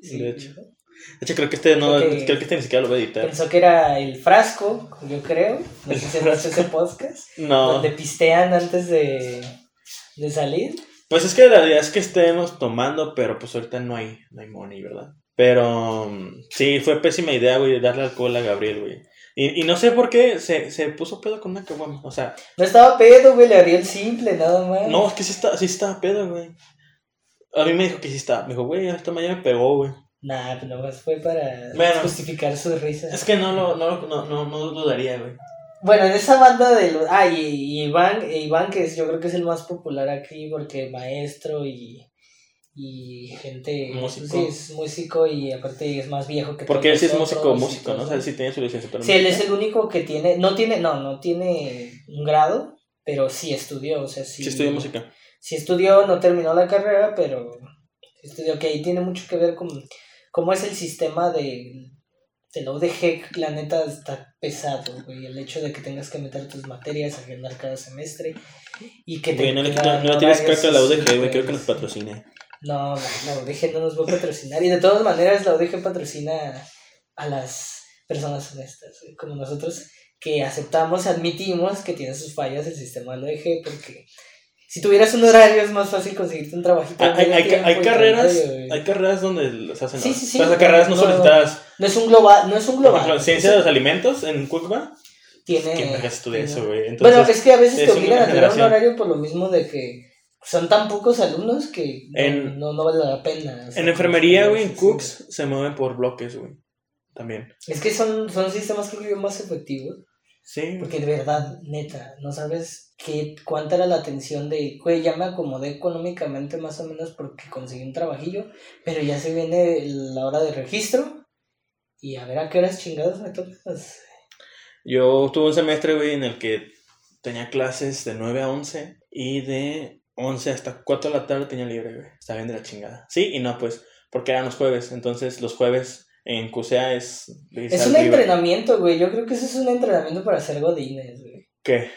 Speaker 2: Sí.
Speaker 1: de hecho. De hecho, creo que este no, creo que este ni siquiera lo voy a editar.
Speaker 2: Pensó que era el frasco, yo creo. No sé si ese podcast.
Speaker 1: No.
Speaker 2: Donde pistean antes de, de salir.
Speaker 1: Pues es que la idea es que estemos tomando, pero pues ahorita no hay, no hay money, ¿verdad? Pero mm, sí, fue pésima idea, güey, darle alcohol a Gabriel, güey. Y, y no sé por qué se, se puso pedo con una caguama. O sea,
Speaker 2: No estaba pedo, güey, le haría el simple, nada más.
Speaker 1: no, es que sí está, sí estaba pedo, güey. A mí me dijo que sí estaba. Me dijo, güey, esta mañana me pegó, güey.
Speaker 2: Nah, pues nomás fue para
Speaker 1: Bueno.
Speaker 2: justificar su risa.
Speaker 1: Es que no lo, no, lo- no, no, no dudaría, güey.
Speaker 2: Bueno, en esa banda de los... Ah, y, y Iván, e Iván, que es, yo creo que es el más popular aquí porque maestro y, y gente...
Speaker 1: Músico.
Speaker 2: Sí, es músico y aparte es más viejo que
Speaker 1: Porque él sí es músico, músico, ¿no? O sea, él sí tiene su licenciatura. en
Speaker 2: Sí, él es el único que tiene... No tiene, no, no tiene un grado, pero sí estudió, o sea, sí...
Speaker 1: Sí estudió música.
Speaker 2: Sí estudió, no terminó la carrera, pero sí estudió, que ahí tiene mucho que ver con cómo es el sistema de, de la UDG, la neta está pesado, güey, el hecho de que tengas que meter tus materias, agendar cada semestre y que te...
Speaker 1: Güey, no no, no tienes caca a la
Speaker 2: súper-
Speaker 1: güey, creo que nos patrocine.
Speaker 2: No, la, la UDG no nos va a patrocinar y de todas maneras la UDG patrocina a las personas honestas, güey, como nosotros que aceptamos, admitimos que tiene sus fallas el sistema de la UDG porque... Si tuvieras un horario es más fácil conseguirte un trabajito.
Speaker 1: Hay, carreras, hay carreras donde las hacen.
Speaker 2: Sí, sí, sí.
Speaker 1: O sea, carreras no
Speaker 2: No,
Speaker 1: solicitadas.
Speaker 2: No es un global, no es un
Speaker 1: Por
Speaker 2: global.
Speaker 1: ejemplo, ciencia de los alimentos en Cucba.
Speaker 2: tiene.
Speaker 1: ¿Quién vergas estudia eso, güey? Entonces,
Speaker 2: bueno, es que a veces
Speaker 1: es
Speaker 2: te obligan a tener un horario por lo mismo de que son tan pocos alumnos que no,
Speaker 1: En-
Speaker 2: no, no vale la pena. o sea,
Speaker 1: en enfermería, güey, en. Cooks se mueven por bloques, güey. También.
Speaker 2: Es que son, son sistemas que creo yo más efectivos.
Speaker 1: Sí.
Speaker 2: Porque de verdad, neta, no sabes qué, cuánta era la atención de, güey, ya me acomodé económicamente más o menos porque conseguí un trabajillo, pero ya se viene la hora de registro y a ver a qué horas chingados me tocas.
Speaker 1: Yo tuve un semestre, güey, en el que tenía clases de 9 a 11 y de 11 hasta 4 de la tarde tenía libre, güey. Está bien de la chingada. Sí y no, pues, porque eran los jueves. Entonces, los jueves en CUSEA es...
Speaker 2: Es un entrenamiento, güey. Yo creo que eso es un entrenamiento para ser godines, güey.
Speaker 1: ¿Qué?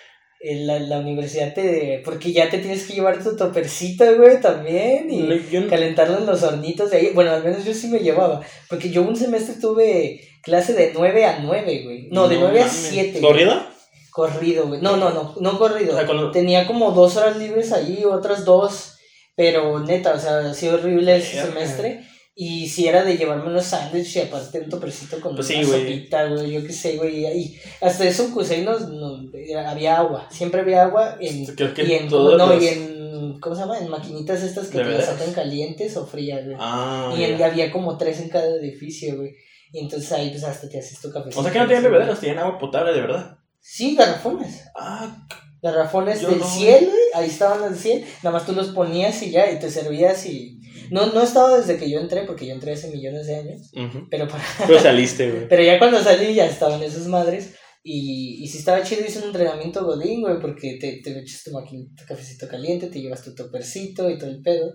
Speaker 2: En la, la universidad te... Porque ya te tienes que llevar tu topercito, güey, también. Y
Speaker 1: No,
Speaker 2: calentarlo en los hornitos de ahí. Bueno, al menos yo sí me llevaba. Porque yo un semestre tuve clase de 9 a 9, güey. No, de 9 a
Speaker 1: mames.
Speaker 2: 7. güey.
Speaker 1: ¿Corrido?
Speaker 2: Corrido, güey. No, no, no, no corrido.
Speaker 1: O sea, cuando-
Speaker 2: Tenía como dos horas libres ahí, otras dos. Pero neta, o sea, ha sido horrible ese semestre. Y si era de llevarme unos sándwiches y aparte un topercito con
Speaker 1: Pues
Speaker 2: una
Speaker 1: sí,
Speaker 2: sopita, güey, yo qué sé, güey. Y hasta eso en Cusey nos, nos- había agua. Siempre había agua en,
Speaker 1: Creo que
Speaker 2: y en,
Speaker 1: todos
Speaker 2: no,
Speaker 1: los-
Speaker 2: y en, ¿cómo se llama? En maquinitas estas que
Speaker 1: ¿De
Speaker 2: te las sacan calientes o frías, güey.
Speaker 1: Ah,
Speaker 2: y en- había como tres en cada edificio, güey. Y entonces ahí pues hasta te haces tu café.
Speaker 1: O sea que no tenían bebederos, tenían agua potable de verdad.
Speaker 2: Sí, garrafones.
Speaker 1: Ah,
Speaker 2: Garrafones del
Speaker 1: no,
Speaker 2: cielo, güey, ahí estaban del cielo, nada más tú los ponías y ya, y te servías y... No, no estaba desde que yo entré, porque yo entré hace millones de años, pero para...
Speaker 1: Pero saliste, güey.
Speaker 2: Pero ya cuando salí ya estaban esas madres, y, y si estaba chido hice un entrenamiento godín, güey, porque te, te echas tu tu cafecito caliente, te llevas tu topercito y todo el pedo.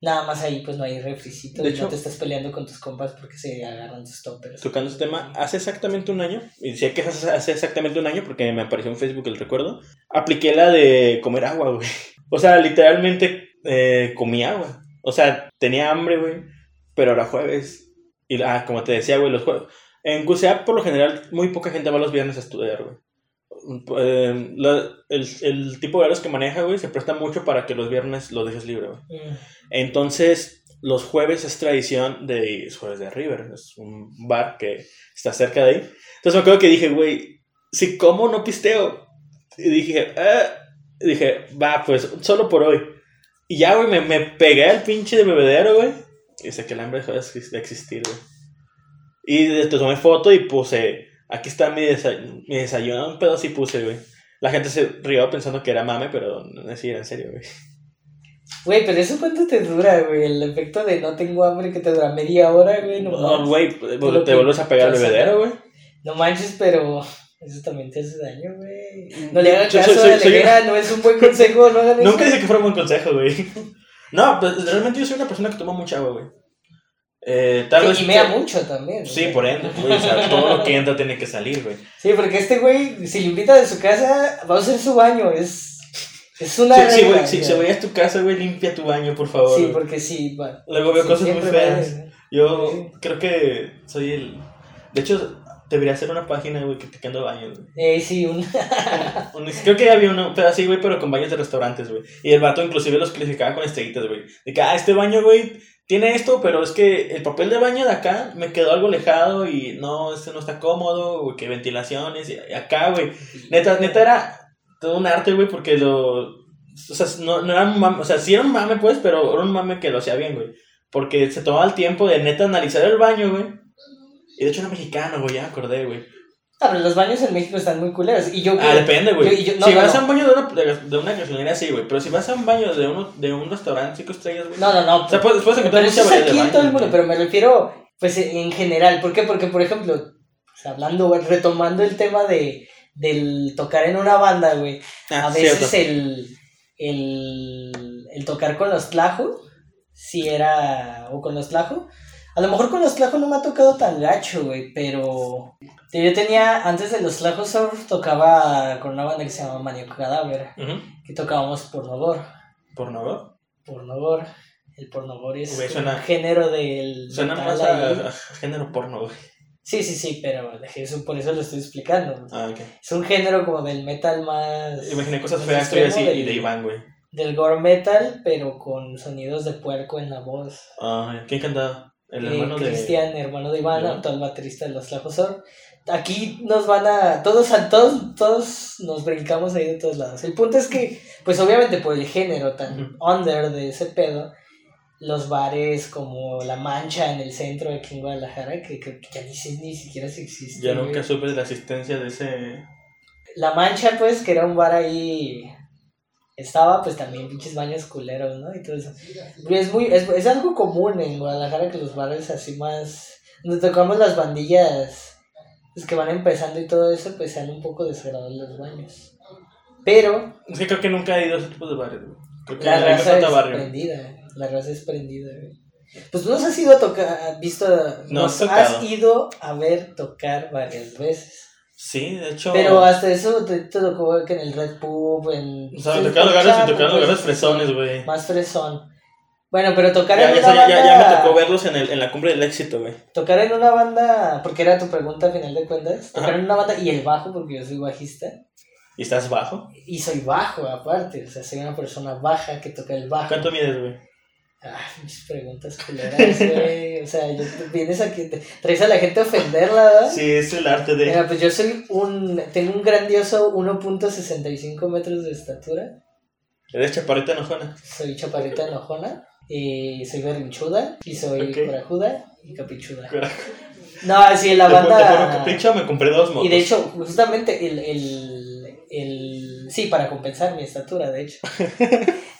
Speaker 2: Nada más ahí pues no hay refricito,
Speaker 1: De
Speaker 2: y
Speaker 1: hecho-
Speaker 2: no te estás peleando con tus compas porque se agarran tus toppers.
Speaker 1: Tocando ese tema, hace exactamente un año, y sé que hace, hace exactamente un año porque me apareció en Facebook el recuerdo, apliqué la de comer agua, güey. O sea, literalmente eh, comí agua. O sea, tenía hambre, güey, pero era jueves. Y, ah, como te decía, güey, los jueves. En CUSEA, por lo general, muy poca gente va los viernes a estudiar, güey. Eh, la- el, el tipo de horarios que maneja, güey, se presta mucho para que los viernes lo dejes libre, güey.
Speaker 2: Mm.
Speaker 1: Entonces, los jueves es tradición de es jueves de River, es un bar que está cerca de ahí. Entonces me acuerdo que dije, güey, si como no pisteo. Y dije, y dije, va, pues solo por hoy. Y ya, güey, me, me pegué al pinche de bebedero, güey. Y sé que el hambre dejó de exis- de existir, güey. Y te tomé foto y puse, aquí está mi, desa- mi desayuno, un pedo así puse, güey. La gente se rió pensando que era mame, pero no sí, era en serio, güey.
Speaker 2: Güey, pero eso cuánto te dura, güey, el efecto de no tengo hambre que te dura media hora, güey, no,
Speaker 1: güey,
Speaker 2: lo
Speaker 1: te vuelves a pegar al bebedero, güey.
Speaker 2: No manches, pero eso también te hace daño, güey. No le hagan caso
Speaker 1: soy- soy-
Speaker 2: a
Speaker 1: soy
Speaker 2: Alejera, no es un buen consejo, no hagan eso.
Speaker 1: Nunca dije que fuera un buen consejo, güey. No, pues realmente yo soy una persona que toma mucha agua, güey. Eh, tal vez.
Speaker 2: Sí, y mea mucho también.
Speaker 1: Sí,
Speaker 2: güey.
Speaker 1: por ende, güey. O sea, todo lo que entra tiene que salir, güey.
Speaker 2: Sí, porque este güey, si le invita de su casa, va a hacer su baño, es, es una
Speaker 1: Sí, sí, güey. Si,
Speaker 2: sea.
Speaker 1: voy a tu casa, güey, limpia tu baño, por favor.
Speaker 2: Sí,
Speaker 1: güey.
Speaker 2: porque sí, va.
Speaker 1: Luego veo
Speaker 2: sí,
Speaker 1: cosas muy feas.
Speaker 2: va-
Speaker 1: Yo creo que soy el. De hecho, debería hacer una página, güey, criticando baños, güey.
Speaker 2: Eh, sí, un...
Speaker 1: Un- Creo que había uno, pero así, güey, pero con baños de restaurantes, güey. Y el vato inclusive los clasificaba con estrellitas, güey. De que, ah, este baño, güey, tiene esto, pero es que el papel de baño de acá me quedó algo lejado y no, este no está cómodo, güey, que ventilaciones. Y acá, güey, neta, neta era todo un arte, güey, porque lo. O sea, no, no era un mame, o sea, sí era un mame, pues, pero era un mame que lo hacía bien, güey. Porque se tomaba el tiempo de neta analizar el baño, güey. Y de hecho era mexicano, güey, ya me acordé, güey.
Speaker 2: Ah, pero los baños en México están muy culeros. Y yo
Speaker 1: Ah, depende, güey.
Speaker 2: no,
Speaker 1: si
Speaker 2: no,
Speaker 1: vas
Speaker 2: no.
Speaker 1: a un baño de una, de, de una gasolinera, sí, güey. Pero si vas a un baño de, uno, de un restaurante cinco estrellas, güey.
Speaker 2: No, no, no.
Speaker 1: O sea, puedes, puedes encontrar
Speaker 2: Pero eso
Speaker 1: mucha
Speaker 2: es
Speaker 1: variedad
Speaker 2: aquí
Speaker 1: de
Speaker 2: en todo el
Speaker 1: baños,
Speaker 2: mundo, pero me refiero, pues, en general. ¿Por qué? Porque, por ejemplo, pues, hablando, retomando el tema de, del tocar en una banda, güey.
Speaker 1: Ah,
Speaker 2: a veces el, el, el tocar con los tlajo, si era, o con los tlajo. A lo mejor con los tlajo no me ha tocado tan gacho, güey, pero yo tenía, antes de los tlajo surf, tocaba con una banda que se llama Maniaco Cadáver,
Speaker 1: Ujú.
Speaker 2: que tocábamos pornogor.
Speaker 1: ¿Por no?
Speaker 2: Pornogor, el pornogor es
Speaker 1: Güey,
Speaker 2: un
Speaker 1: suena-
Speaker 2: género del
Speaker 1: Suena más a, a género porno, güey.
Speaker 2: Sí, sí, sí, pero eso, por eso lo estoy explicando.
Speaker 1: Ah, ok.
Speaker 2: Es un género como del metal más...
Speaker 1: Imaginé cosas feas, estoy así, y de Iván, güey.
Speaker 2: Del gore metal, pero con sonidos de puerco en la voz.
Speaker 1: Ah, ¿quién cantaba? El
Speaker 2: Eh,
Speaker 1: hermano de.
Speaker 2: Cristian, hermano de Iván, actual baterista de los Tlajosor. Aquí nos van a. Todos, a todos, todos nos brincamos ahí de todos lados. El punto es que, pues obviamente por el género tan under de ese pedo, los bares como La Mancha en el centro de aquí en Guadalajara, que creo que ya ni ni siquiera si existe.
Speaker 1: Ya nunca supe de la existencia de ese.
Speaker 2: La Mancha, pues, que era un bar ahí. Estaba, pues también pinches baños culeros, ¿no? Y todo eso. Pero Es, muy, es, es algo común en Guadalajara que los bares así más. Donde tocamos las bandillas. Pues que van empezando y todo eso, pues sean un poco desagradables los baños. Pero
Speaker 1: Es que creo que nunca he ido a ese tipo de bares, güey. Creo que
Speaker 2: la raza es
Speaker 1: barrio.
Speaker 2: prendida. La raza es prendida, güey. Pues tú nos has ido a tocar, visto,
Speaker 1: No
Speaker 2: nos
Speaker 1: has
Speaker 2: ido a ver tocar varias veces.
Speaker 1: Sí, de hecho.
Speaker 2: Pero hasta eso te, te tocó que en el Red Pub, en...
Speaker 1: O sea, me tocaron lugares, me tocaron
Speaker 2: pues,
Speaker 1: lugares fresones, güey.
Speaker 2: Más fresón. Bueno, pero tocar
Speaker 1: Ya,
Speaker 2: en
Speaker 1: ya,
Speaker 2: una
Speaker 1: ya, ya, ya
Speaker 2: banda...
Speaker 1: me tocó verlos en, el, en la cumbre del éxito, güey.
Speaker 2: Tocar en una banda, porque era tu pregunta a final de cuentas. Tocar
Speaker 1: Ajá.
Speaker 2: en una banda y el bajo, porque yo soy bajista.
Speaker 1: ¿Y estás bajo?
Speaker 2: Y soy bajo, aparte. O sea, soy una persona baja que toca el bajo.
Speaker 1: ¿Cuánto mides, güey?
Speaker 2: Ah, mis preguntas culeras, güey. O sea, yo, vienes aquí, te- traes a la gente a ofenderla, ¿verdad?
Speaker 1: Sí, es el arte de.
Speaker 2: Mira, pues yo soy un. Tengo un grandioso 1.65 metros de estatura.
Speaker 1: Eres chaparrita enojona.
Speaker 2: Soy chaparrita enojona. Y soy berrinchuda. Y soy
Speaker 1: Ok.
Speaker 2: corajuda y capichuda. No, sí, la
Speaker 1: Te te
Speaker 2: banda.
Speaker 1: capricho, me compré dos motos.
Speaker 2: Y de hecho, justamente el, el, el... Sí, para compensar mi estatura, de hecho.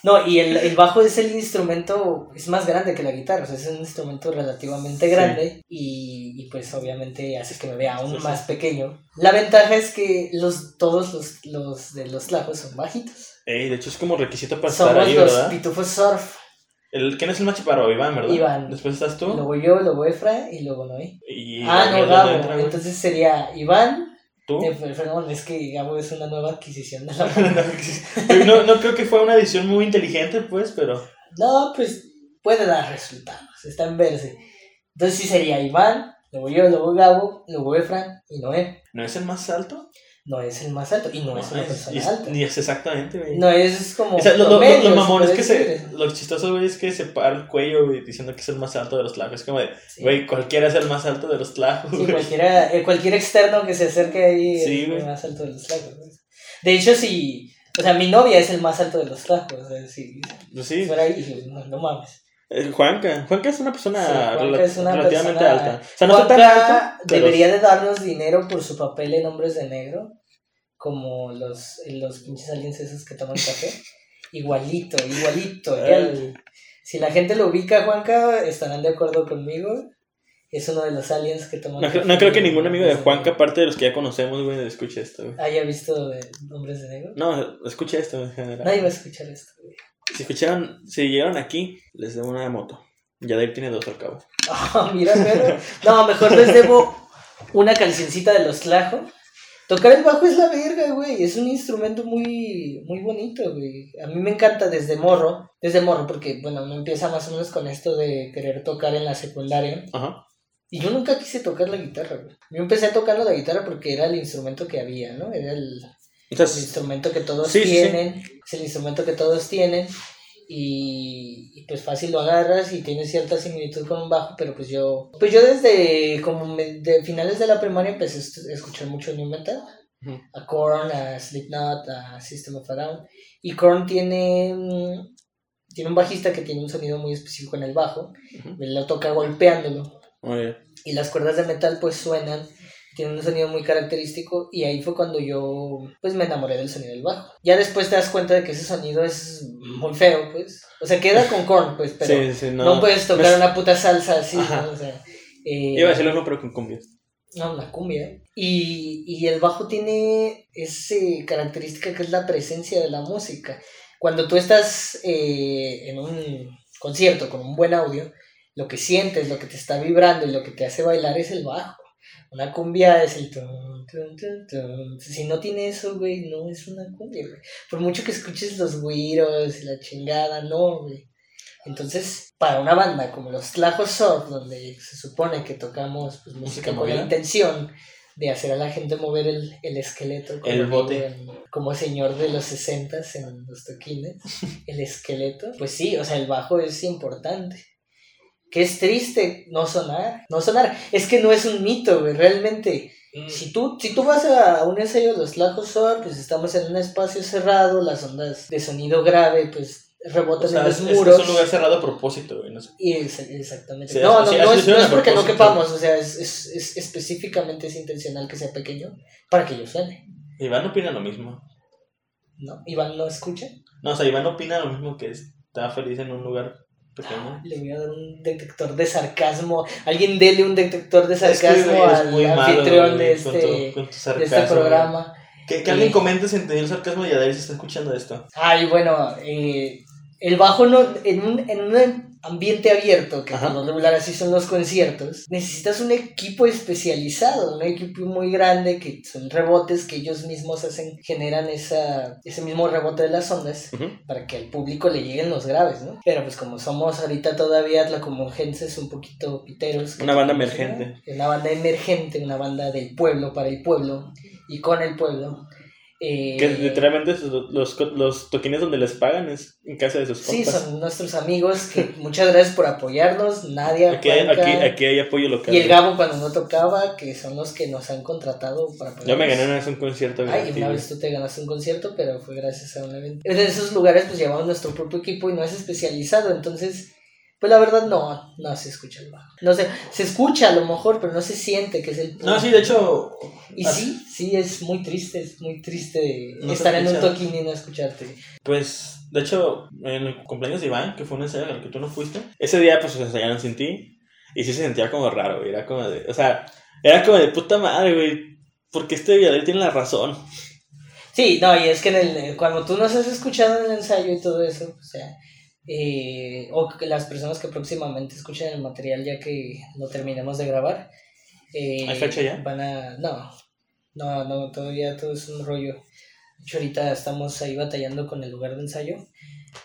Speaker 2: No, y el, el bajo es el instrumento, es más grande que la guitarra, o sea, es un instrumento relativamente grande y, y pues obviamente hace que me vea aún
Speaker 1: Sí, sí.
Speaker 2: más pequeño. La ventaja es que los, todos los, los de los tlajos son bajitos.
Speaker 1: Ey, de hecho es como requisito para estar
Speaker 2: Somos
Speaker 1: ahí,
Speaker 2: los
Speaker 1: ¿verdad?
Speaker 2: pitufos surf.
Speaker 1: El, ¿Quién es el más chaparro? Iván, ¿verdad?
Speaker 2: Iván.
Speaker 1: Después estás tú.
Speaker 2: Luego yo, luego Efra y luego Noé.
Speaker 1: Y
Speaker 2: Ah, no,
Speaker 1: Gabriel, ¿dónde
Speaker 2: Gabo. Entonces sería Iván.
Speaker 1: ¿Tú?
Speaker 2: Perdón, es que Gabo es una nueva adquisición de la
Speaker 1: no, no creo que fue una edición muy inteligente, pues, pero.
Speaker 2: No, pues puede dar resultados, está en verse. Entonces sí sería Iván, luego yo, luego Gabo, luego Efran y Noé.
Speaker 1: ¿No es el más alto?
Speaker 2: No es el más alto y no, es una persona
Speaker 1: es-
Speaker 2: alta.
Speaker 1: Ni es exactamente, güey.
Speaker 2: No es como.
Speaker 1: O sea, lo, lo, lo- lo mamón es
Speaker 2: se
Speaker 1: que se. Lo chistoso, güey, es que se para el cuello, güey, diciendo que es el más alto de los tlajos. Es como de,
Speaker 2: Sí.
Speaker 1: güey, cualquiera es el más alto de los tlajos,
Speaker 2: Sí, cualquiera, eh, cualquier externo que se acerque ahí
Speaker 1: Sí,
Speaker 2: es
Speaker 1: güey.
Speaker 2: el más alto de los tlacos. güey. De hecho, si. O sea, mi novia es el más alto de los tlacos. O sea, si
Speaker 1: Pues sí.
Speaker 2: fuera ahí, no, no mames.
Speaker 1: Eh, Juanca. Juanca es una persona,
Speaker 2: Sí, Juanca
Speaker 1: rela-
Speaker 2: es una
Speaker 1: relativamente
Speaker 2: persona-
Speaker 1: alta. O sea, no está tan
Speaker 2: Juanca
Speaker 1: pero-
Speaker 2: debería de darnos dinero por su papel en Hombres de Negro, como los, los pinches aliens esos que toman café. Igualito, igualito. si la gente lo ubica, Juanca, estarán de acuerdo conmigo. Es uno de los aliens que toman
Speaker 1: No,
Speaker 2: café
Speaker 1: no creo que ningún amigo de Juanca, aparte de los que ya conocemos, güey, escuche esto, güey.
Speaker 2: haya visto Hombres de Negro.
Speaker 1: No, escuche esto en general.
Speaker 2: Nadie va a escuchar esto. güey.
Speaker 1: Si escucharon, si llegaron aquí, les debo una moto. Ya Dave tiene dos al cabo.
Speaker 2: Ah, mira, pero. No, mejor les debo una cancioncita de los Tlajo. Tocar el bajo es la verga, güey. Es un instrumento muy, muy bonito, güey. A mí me encanta desde morro. Desde morro, porque, bueno, uno empieza más o menos con esto de querer tocar en la secundaria.
Speaker 1: Ajá.
Speaker 2: Y yo nunca quise tocar la guitarra, güey. Yo empecé tocando la guitarra porque era el instrumento que había, ¿no? Era el, instrumento que todos
Speaker 1: Sí, sí, sí.
Speaker 2: Es el instrumento que todos tienen. Y, y, pues fácil lo agarras y tiene cierta similitud con un bajo, pero pues yo, pues yo desde como me- de finales de la primaria empecé a escuchar mucho new metal,
Speaker 1: Ujú.
Speaker 2: a Korn, a Slipknot, a System of a Down, y Korn tiene, mm, tiene un bajista que tiene un sonido muy específico en el bajo,
Speaker 1: Ujú.
Speaker 2: él lo toca golpeándolo,
Speaker 1: Muy bien.
Speaker 2: y las cuerdas de metal pues suenan, tienen un sonido muy característico y ahí fue cuando yo pues me enamoré del sonido del bajo. Ya después te das cuenta de que ese sonido es muy feo, pues. O sea, queda con corn, pues, pero
Speaker 1: sí, sí, no.
Speaker 2: no, puedes tocar
Speaker 1: no
Speaker 2: una puta salsa así. ¿no? O sea, eh,
Speaker 1: Iba a decir lo mismo, pero con cumbia.
Speaker 2: no, una cumbia. Y, y el bajo tiene esa característica que es la presencia de la música. Cuando tú estás eh, en un concierto con un buen audio, lo que sientes, lo que te está vibrando y lo que te hace bailar es el bajo. Una cumbia es el... tun, tun, tun. Si no tiene eso, güey, no es una cumbia, güey. Por mucho que escuches los güiros y la chingada, no, güey. Entonces, para una banda como los Tlajos Surf, donde se supone que tocamos pues, música con la intención de hacer a la gente mover el, el esqueleto, como,
Speaker 1: El
Speaker 2: digo
Speaker 1: bote.
Speaker 2: en- como señor de los sesentas en los toquines, el esqueleto, pues sí, o sea, el bajo es importante. Que es triste no sonar, no sonar. Es que no es un mito, güey, realmente. Si tú, si tú vas a un ensayo de los Tlajos Surf, pues estamos en un espacio cerrado, las ondas de sonido grave, pues
Speaker 1: O
Speaker 2: rebotan
Speaker 1: sea,
Speaker 2: en los
Speaker 1: es, es-
Speaker 2: muros.
Speaker 1: es un lugar cerrado a propósito, güey. No sé.
Speaker 2: Y ex- exactamente.
Speaker 1: Sí,
Speaker 2: no, no, no,
Speaker 1: así
Speaker 2: es,
Speaker 1: lo
Speaker 2: no es porque no quepamos, o sea, es, es, es específicamente es intencional que sea pequeño para que yo suene,
Speaker 1: Iván opina lo mismo.
Speaker 2: ¿no? Iván no escucha.
Speaker 1: No, o sea, Iván opina lo mismo que está feliz en un lugar pequeño.
Speaker 2: Le voy a dar un detector de sarcasmo. Alguien dele un detector de
Speaker 1: Es que,
Speaker 2: sarcasmo al
Speaker 1: muy
Speaker 2: anfitrión
Speaker 1: güey,
Speaker 2: de,
Speaker 1: con
Speaker 2: este,
Speaker 1: tu- con tu
Speaker 2: de este programa.
Speaker 1: Que, que alguien comente si entendió el sarcasmo y Adair se está escuchando esto.
Speaker 2: Ay, bueno, eh, el bajo no, en, un, en un ambiente abierto, que por lo regular así son los conciertos, necesitas un equipo especializado, un equipo muy grande que son rebotes que ellos mismos hacen, generan esa, ese mismo rebote de las ondas para que al público le lleguen los graves, ¿no? Pero pues como somos ahorita todavía la es un poquito piteros.
Speaker 1: Una banda emergente.
Speaker 2: Una banda emergente, una banda del pueblo, para el pueblo y con el pueblo. Eh,
Speaker 1: Que literalmente los, los, toquines donde les pagan es en casa de sus
Speaker 2: Sí,
Speaker 1: compas.
Speaker 2: son nuestros amigos que muchas gracias por apoyarnos. Nadia,
Speaker 1: Aquí
Speaker 2: Juanca,
Speaker 1: aquí, aquí hay apoyo local.
Speaker 2: y el Gabo cuando no tocaba, que son los que nos han contratado para
Speaker 1: Yo me gané
Speaker 2: apoyarnos.
Speaker 1: una vez un concierto
Speaker 2: Ay, una vez tú te ganaste un concierto, pero fue gracias a un evento. En esos lugares pues llevamos nuestro propio equipo y no es especializado, entonces pues la verdad no, no se escucha el bajo. No sé, se escucha a lo mejor, pero no se siente que es el
Speaker 1: No, sí, de hecho.
Speaker 2: Y sí, sí, es muy triste, es muy triste
Speaker 1: No
Speaker 2: estar en un toquín y no escucharte.
Speaker 1: Pues, de hecho, en el cumpleaños de Iván, que fue un ensayo al que tú no fuiste, ese día pues se ensayaron sin ti. Y sí se sentía como raro, güey. Era como de. O sea, era como de puta madre, güey. Porque este Villadel tiene la razón.
Speaker 2: Sí, no, y es que en el, cuando tú nos has escuchado en el ensayo y todo eso, o sea, eh, o que las personas que próximamente escuchen el material ya que lo terminemos de grabar, eh,
Speaker 1: ¿Hay fecha ya?
Speaker 2: Van a, no, no, no, todavía todo es un rollo. De hecho, ahorita estamos ahí batallando con el lugar de ensayo.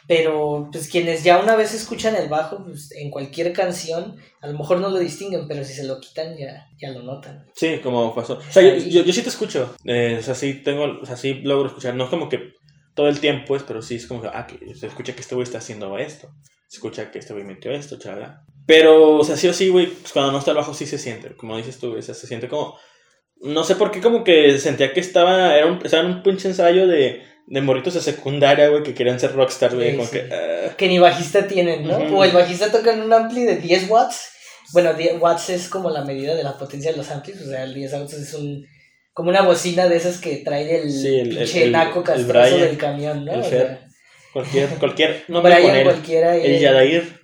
Speaker 2: Pero, pues, quienes ya una vez escuchan el bajo, pues, en cualquier canción, a lo mejor no lo distinguen, pero si se lo quitan, ya, ya lo notan.
Speaker 1: Sí, como pasó. O sea, yo, yo, yo sí te escucho. Eh, o sea, sí tengo. O sea, sí logro escuchar. No es como que todo el tiempo, pues, pero sí es como que. Ah, que se escucha que este güey está haciendo esto. Se escucha que este güey metió esto, chala. Pero, o sea, sí o sí, güey, pues, cuando no está el bajo sí se siente. Como dices tú, o sea, se siente como. No sé por qué, como que sentía que estaba. Era un, estaba en un pinche ensayo de, de morritos de secundaria, güey, que querían ser rockstar, güey.
Speaker 2: Sí,
Speaker 1: como
Speaker 2: sí.
Speaker 1: que. ah,
Speaker 2: Que ni bajista tienen, ¿no? O el bajista toca en un ampli de 10 watts. Bueno, 10 watts es como la medida de la potencia de los amplis, o sea, el 10 watts es un. Como una bocina de esas que trae el,
Speaker 1: Sí, el-
Speaker 2: pinche
Speaker 1: el-
Speaker 2: naco castroso del camión, ¿no?
Speaker 1: el
Speaker 2: O
Speaker 1: Fer,
Speaker 2: sea,
Speaker 1: cualquier, cualquier nombre
Speaker 2: Brian cualquiera.
Speaker 1: El Yadair.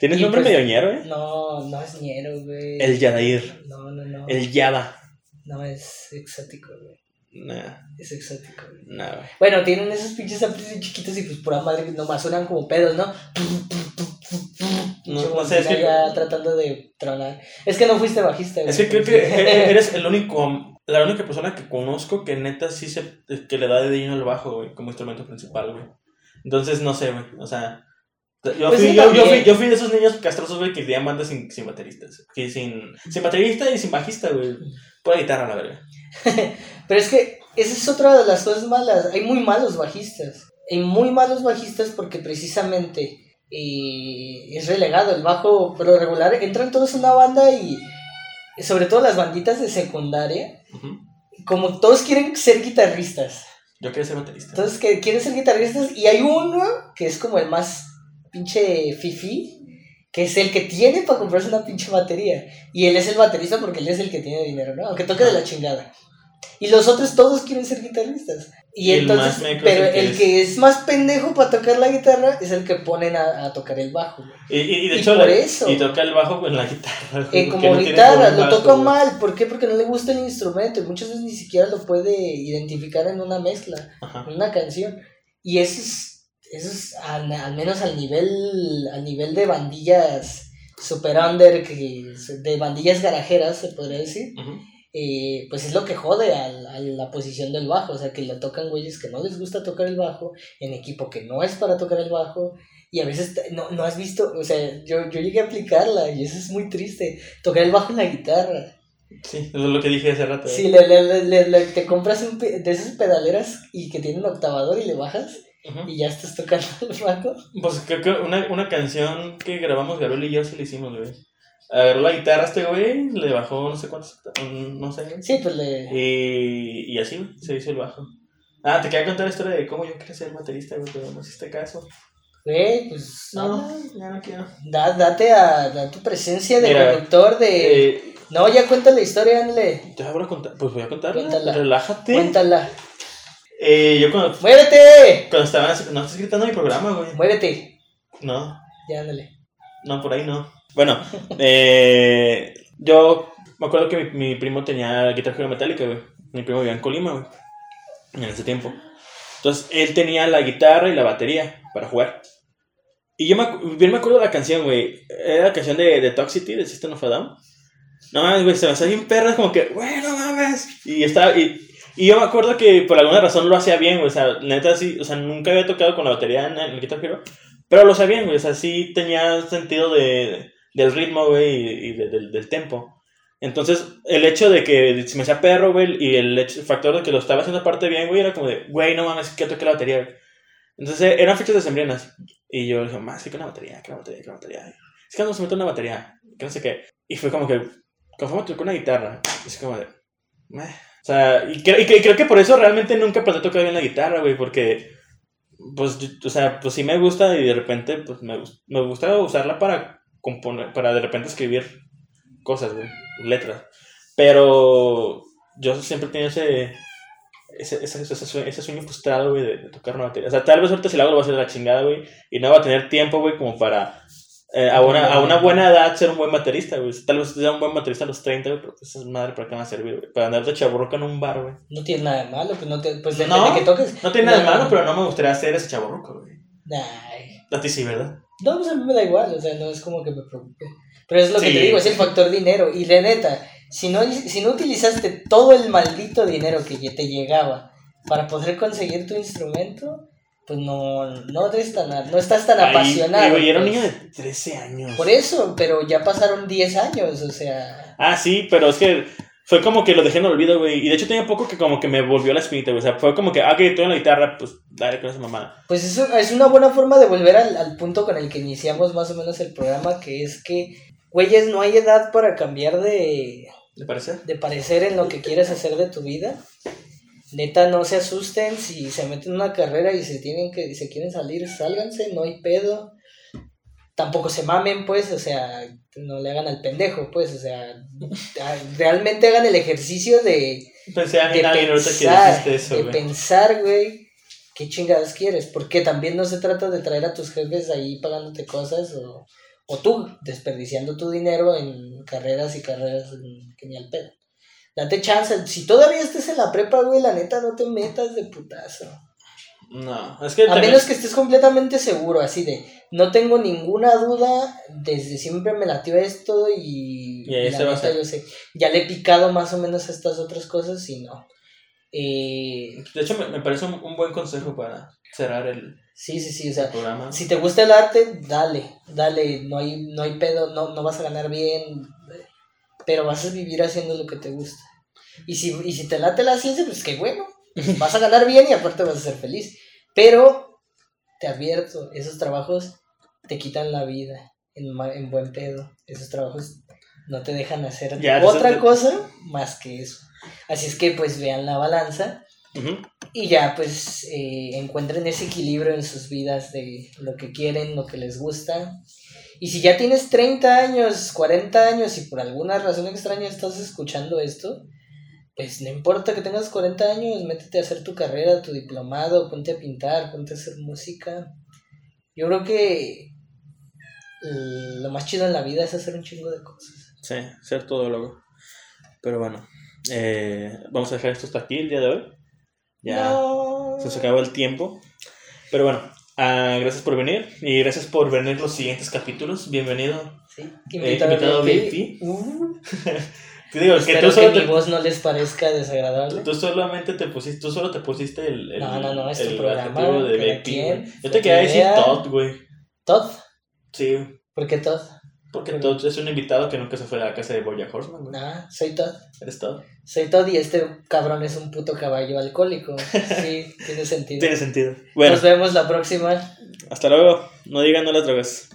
Speaker 1: ¿Tienes nombre
Speaker 2: pues-
Speaker 1: medio ñero, eh?
Speaker 2: No, no es ñero, güey.
Speaker 1: El Yadair.
Speaker 2: No, no, no.
Speaker 1: El Yada.
Speaker 2: No, es exótico, güey.
Speaker 1: Nah,
Speaker 2: Es exótico, güey.
Speaker 1: nah, güey.
Speaker 2: Bueno, tienen esos pinches amplis bien chiquitos y pues pura madre nomás suenan como pedos, ¿no?
Speaker 1: No, no sé, es que-
Speaker 2: tratando de tronar. Es que no fuiste bajista, güey.
Speaker 1: Es que creo que eres el único la única persona que conozco que neta sí se. que le da de lleno al bajo, güey, como instrumento principal, güey. Entonces, no sé, güey. O sea. Yo,
Speaker 2: Pues
Speaker 1: fui,
Speaker 2: sí,
Speaker 1: yo, fui, yo fui de esos niños castrosos, güey, que tenían bandas sin, sin bateristas. Que sin, sin baterista y sin bajista, güey. Pura guitarra, la verga.
Speaker 2: Pero es que esa es otra de las cosas malas. Hay muy malos bajistas. Hay muy malos bajistas porque precisamente eh, es relegado. El bajo, por lo regular, entran todos en una banda y sobre todo las banditas de secundaria, como todos quieren ser guitarristas.
Speaker 1: Yo quería ser baterista.
Speaker 2: Entonces que quieren ser guitarristas y hay uno que es como el más pinche fifi. Que es el que tiene para comprarse una pinche batería. Y él es el baterista porque él es el que tiene dinero, ¿no? Aunque toque de la chingada. Y los otros todos quieren ser guitarristas. Y,
Speaker 1: el
Speaker 2: entonces,
Speaker 1: más
Speaker 2: pero
Speaker 1: el que
Speaker 2: el
Speaker 1: es-
Speaker 2: que es más pendejo para tocar la guitarra es el que ponen a, a tocar el bajo.
Speaker 1: Y, y, de
Speaker 2: y
Speaker 1: hecho,
Speaker 2: por
Speaker 1: la-
Speaker 2: eso.
Speaker 1: y toca el bajo con la guitarra.
Speaker 2: Eh, como
Speaker 1: no
Speaker 2: guitarra, lo toca mal. ¿Por qué? Porque no le gusta el instrumento. Y muchas veces ni siquiera lo puede identificar en una mezcla.
Speaker 1: Ajá.
Speaker 2: una canción. Y eso es, eso es al, al menos al nivel, al nivel de bandillas super under, que, de bandillas garajeras, se podría decir,
Speaker 1: Ujú.
Speaker 2: Eh, pues es lo que jode a, la posición del bajo. O sea, que lo tocan güeyes que no les gusta tocar el bajo, en equipo que no es para tocar el bajo. Y a veces no, no has visto, o sea, yo, yo llegué a aplicarla y eso es muy triste, tocar el bajo en la guitarra.
Speaker 1: Sí, eso es lo que dije hace rato.
Speaker 2: Sí, le, le- le- le- le- te compras un pe- de esas pedaleras y que tienen octavador y le bajas y ya estás tocando el bajo.
Speaker 1: Pues creo que una, una canción que grabamos Gabriel y yo sí le hicimos, güey. Agarró la guitarra este güey, le bajó no sé cuántos, no sé.
Speaker 2: Sí, pues le...
Speaker 1: Y, y así, se hizo el bajo. Ah, te quería contar la historia de cómo yo quería ser baterista, güey, pero no hiciste caso.
Speaker 2: Güey, pues...
Speaker 1: No, ya no quiero.
Speaker 2: Da, date a, da tu presencia de
Speaker 1: Mira,
Speaker 2: conductor de...
Speaker 1: Eh,
Speaker 2: No, ya cuenta la historia, ándale.
Speaker 1: te voy a contar, pues voy a contarla.
Speaker 2: Cuéntala.
Speaker 1: Relájate.
Speaker 2: Cuéntala.
Speaker 1: Eh, yo cuando,
Speaker 2: ¡Muévete!
Speaker 1: cuando estaba, no estás gritando mi programa, güey.
Speaker 2: Muévete.
Speaker 1: No,
Speaker 2: Ya, ándale.
Speaker 1: No, por ahí no. Bueno, eh, yo me acuerdo que mi, primo tenía guitarra Hero metálica, güey. Mi primo vivía en Colima, güey. En ese tiempo. Entonces, él tenía la guitarra y la batería para jugar. Y yo me, bien me acuerdo de la canción, güey. Era la canción de, de Toxicity, de System of a Down. No mames, güey, se me hacía bien perra, como que, güey, no mames. Y estaba, y, yo me acuerdo que por alguna razón lo hacía bien, güey. O sea, neta, sí, o sea, nunca había tocado con la batería en, en el Guitar Hero. Pero lo sabía bien, güey. O sea, sí tenía sentido de, del ritmo, güey, y, y de- del, del tempo. Entonces, el hecho de que se me hacía perro, güey, y el, hecho- el factor de que lo estaba haciendo aparte bien, güey, era como de, güey, no mames, que toque la batería, güey. Entonces, eh, eran fechas decembrinas. Y yo dije, más, sí que una batería, que una batería, que una batería. Es que no se mete una batería, que no sé qué. Y fue como que, conforme tocó una guitarra, es como de, meh. O sea, y, cre- y cre- creo que por eso realmente nunca aprendí a tocar bien la guitarra, güey, porque pues, yo- o sea, pues sí me gusta y de repente, pues me, me gusta usarla para componer, para de repente escribir cosas, güey, letras. Pero yo siempre tenido ese, ese, ese, ese, ese sueño frustrado, güey, de, de tocar una batería. O sea, tal vez ahorita si lo hago lo voy a hacer de la chingada, güey, y no va a tener tiempo, güey, como para eh, a, una, a una buena edad ser un buen baterista, güey. Tal vez sea un buen baterista a los 30, güey, pero pues es madre, ¿para qué me va a servir, güey? Para andar de chaburroca en un bar, güey.
Speaker 2: No tiene nada de malo, pues no te... Pues depende
Speaker 1: No.
Speaker 2: de que toques.
Speaker 1: No tiene nada de malo, pero no me gustaría ser ese chaburroco, güey.
Speaker 2: Ay.
Speaker 1: A ti sí, ¿verdad?
Speaker 2: No, pues a mí me da igual, o sea, no es como que me preocupe. Pero es lo que
Speaker 1: Sí.
Speaker 2: te digo, es el factor dinero. Y la neta, si no, si no utilizaste todo el maldito dinero que te llegaba para poder conseguir tu instrumento, pues no, no, eres tan, no estás tan
Speaker 1: Ahí,
Speaker 2: apasionado.
Speaker 1: güey, era un
Speaker 2: pues.
Speaker 1: niño de 13 años.
Speaker 2: Por eso, pero ya pasaron 10 años, o sea...
Speaker 1: Ah, sí, pero es que fue como que lo dejé en el olvido, güey. Y de hecho tenía poco que como que me volvió la espinita, güey. O sea, fue como que, ah, que estoy en la guitarra, pues dale con esa mamada.
Speaker 2: Pues es, un- es una buena forma de volver al, al punto con el que iniciamos más o menos el programa, que es que, güeyes, no hay edad para cambiar de,
Speaker 1: ¿Le parece?
Speaker 2: de parecer en lo que quieres hacer de tu vida. Neta, no se asusten si se meten en una carrera y se tienen que se quieren salir, sálganse, no hay pedo. Tampoco se mamen, pues, o sea, no le hagan al pendejo, pues, o sea, realmente hagan el ejercicio de,
Speaker 1: Pensé en
Speaker 2: de
Speaker 1: que
Speaker 2: pensar,
Speaker 1: dijiste eso,
Speaker 2: de
Speaker 1: güey.
Speaker 2: pensar, güey, qué chingadas quieres, porque también no se trata de traer a tus jefes ahí pagándote cosas o, o tú desperdiciando tu dinero en carreras y carreras en- que ni al pedo. Date chance, si todavía estás en la prepa, güey, la neta no te metas de putazo.
Speaker 1: No, es que
Speaker 2: A
Speaker 1: también-
Speaker 2: menos que estés completamente seguro, así de, no tengo ninguna duda, desde siempre me latió esto y,
Speaker 1: Y ahí
Speaker 2: la
Speaker 1: se va a
Speaker 2: neta
Speaker 1: hacer.
Speaker 2: yo sé, ya le he picado más o menos a estas otras cosas y no. Eh,
Speaker 1: De hecho, me, me parece un, un buen consejo para cerrar el
Speaker 2: sí, sí, sí, o sea,
Speaker 1: programa.
Speaker 2: si te gusta el arte, dale, dale, no hay, no hay pedo, no, no vas a ganar bien, pero vas a vivir haciendo lo que te gusta. Y si, y si te late la ciencia, pues qué bueno, vas a ganar bien y aparte vas a ser feliz. Pero te advierto, esos trabajos te quitan la vida en, en buen pedo. Esos trabajos no te dejan hacer
Speaker 1: Ya,
Speaker 2: otra
Speaker 1: eso-
Speaker 2: cosa más que eso. Así es que pues vean la balanza
Speaker 1: Ujú.
Speaker 2: y ya pues eh, encuentren ese equilibrio en sus vidas de lo que quieren, lo que les gusta. Y si ya tienes 30 años, 40 años y por alguna razón extraña estás escuchando esto, pues no importa que tengas 40 años, métete a hacer tu carrera, tu diplomado, ponte a pintar, ponte a hacer música. Yo creo que lo más chido en la vida es hacer un chingo de cosas.
Speaker 1: Sí, ser todólogo. Pero bueno, eh, vamos a dejar esto hasta aquí el día de hoy. Ya
Speaker 2: No.
Speaker 1: se nos acabó el tiempo. Pero bueno, ah, gracias por venir y gracias por venir los siguientes capítulos. Bienvenido.
Speaker 2: Sí,
Speaker 1: Eh, invitado VIP.
Speaker 2: Uh,
Speaker 1: Te digo, que
Speaker 2: espero
Speaker 1: tú
Speaker 2: que
Speaker 1: solo
Speaker 2: mi voz no les parezca desagradable.
Speaker 1: tú solamente te pusiste, tú solo te pusiste el, el,
Speaker 2: No, no, no, es tu
Speaker 1: el
Speaker 2: programa,
Speaker 1: adjetivo de
Speaker 2: quien,
Speaker 1: güey. Yo te quería
Speaker 2: que
Speaker 1: decir. Todd, güey.
Speaker 2: Todd.
Speaker 1: Sí,
Speaker 2: ¿Por qué Todd?
Speaker 1: porque
Speaker 2: Pero-
Speaker 1: Todd es un invitado que nunca se fue a la casa de Boya Horseman, güey.
Speaker 2: Ah, soy Todd.
Speaker 1: Eres Todd.
Speaker 2: Soy Todd y este cabrón es un puto caballo alcohólico. Sí, tiene sentido.
Speaker 1: Tiene sentido. Bueno,
Speaker 2: Nos vemos la próxima.
Speaker 1: hasta luego. No digan no las drogas.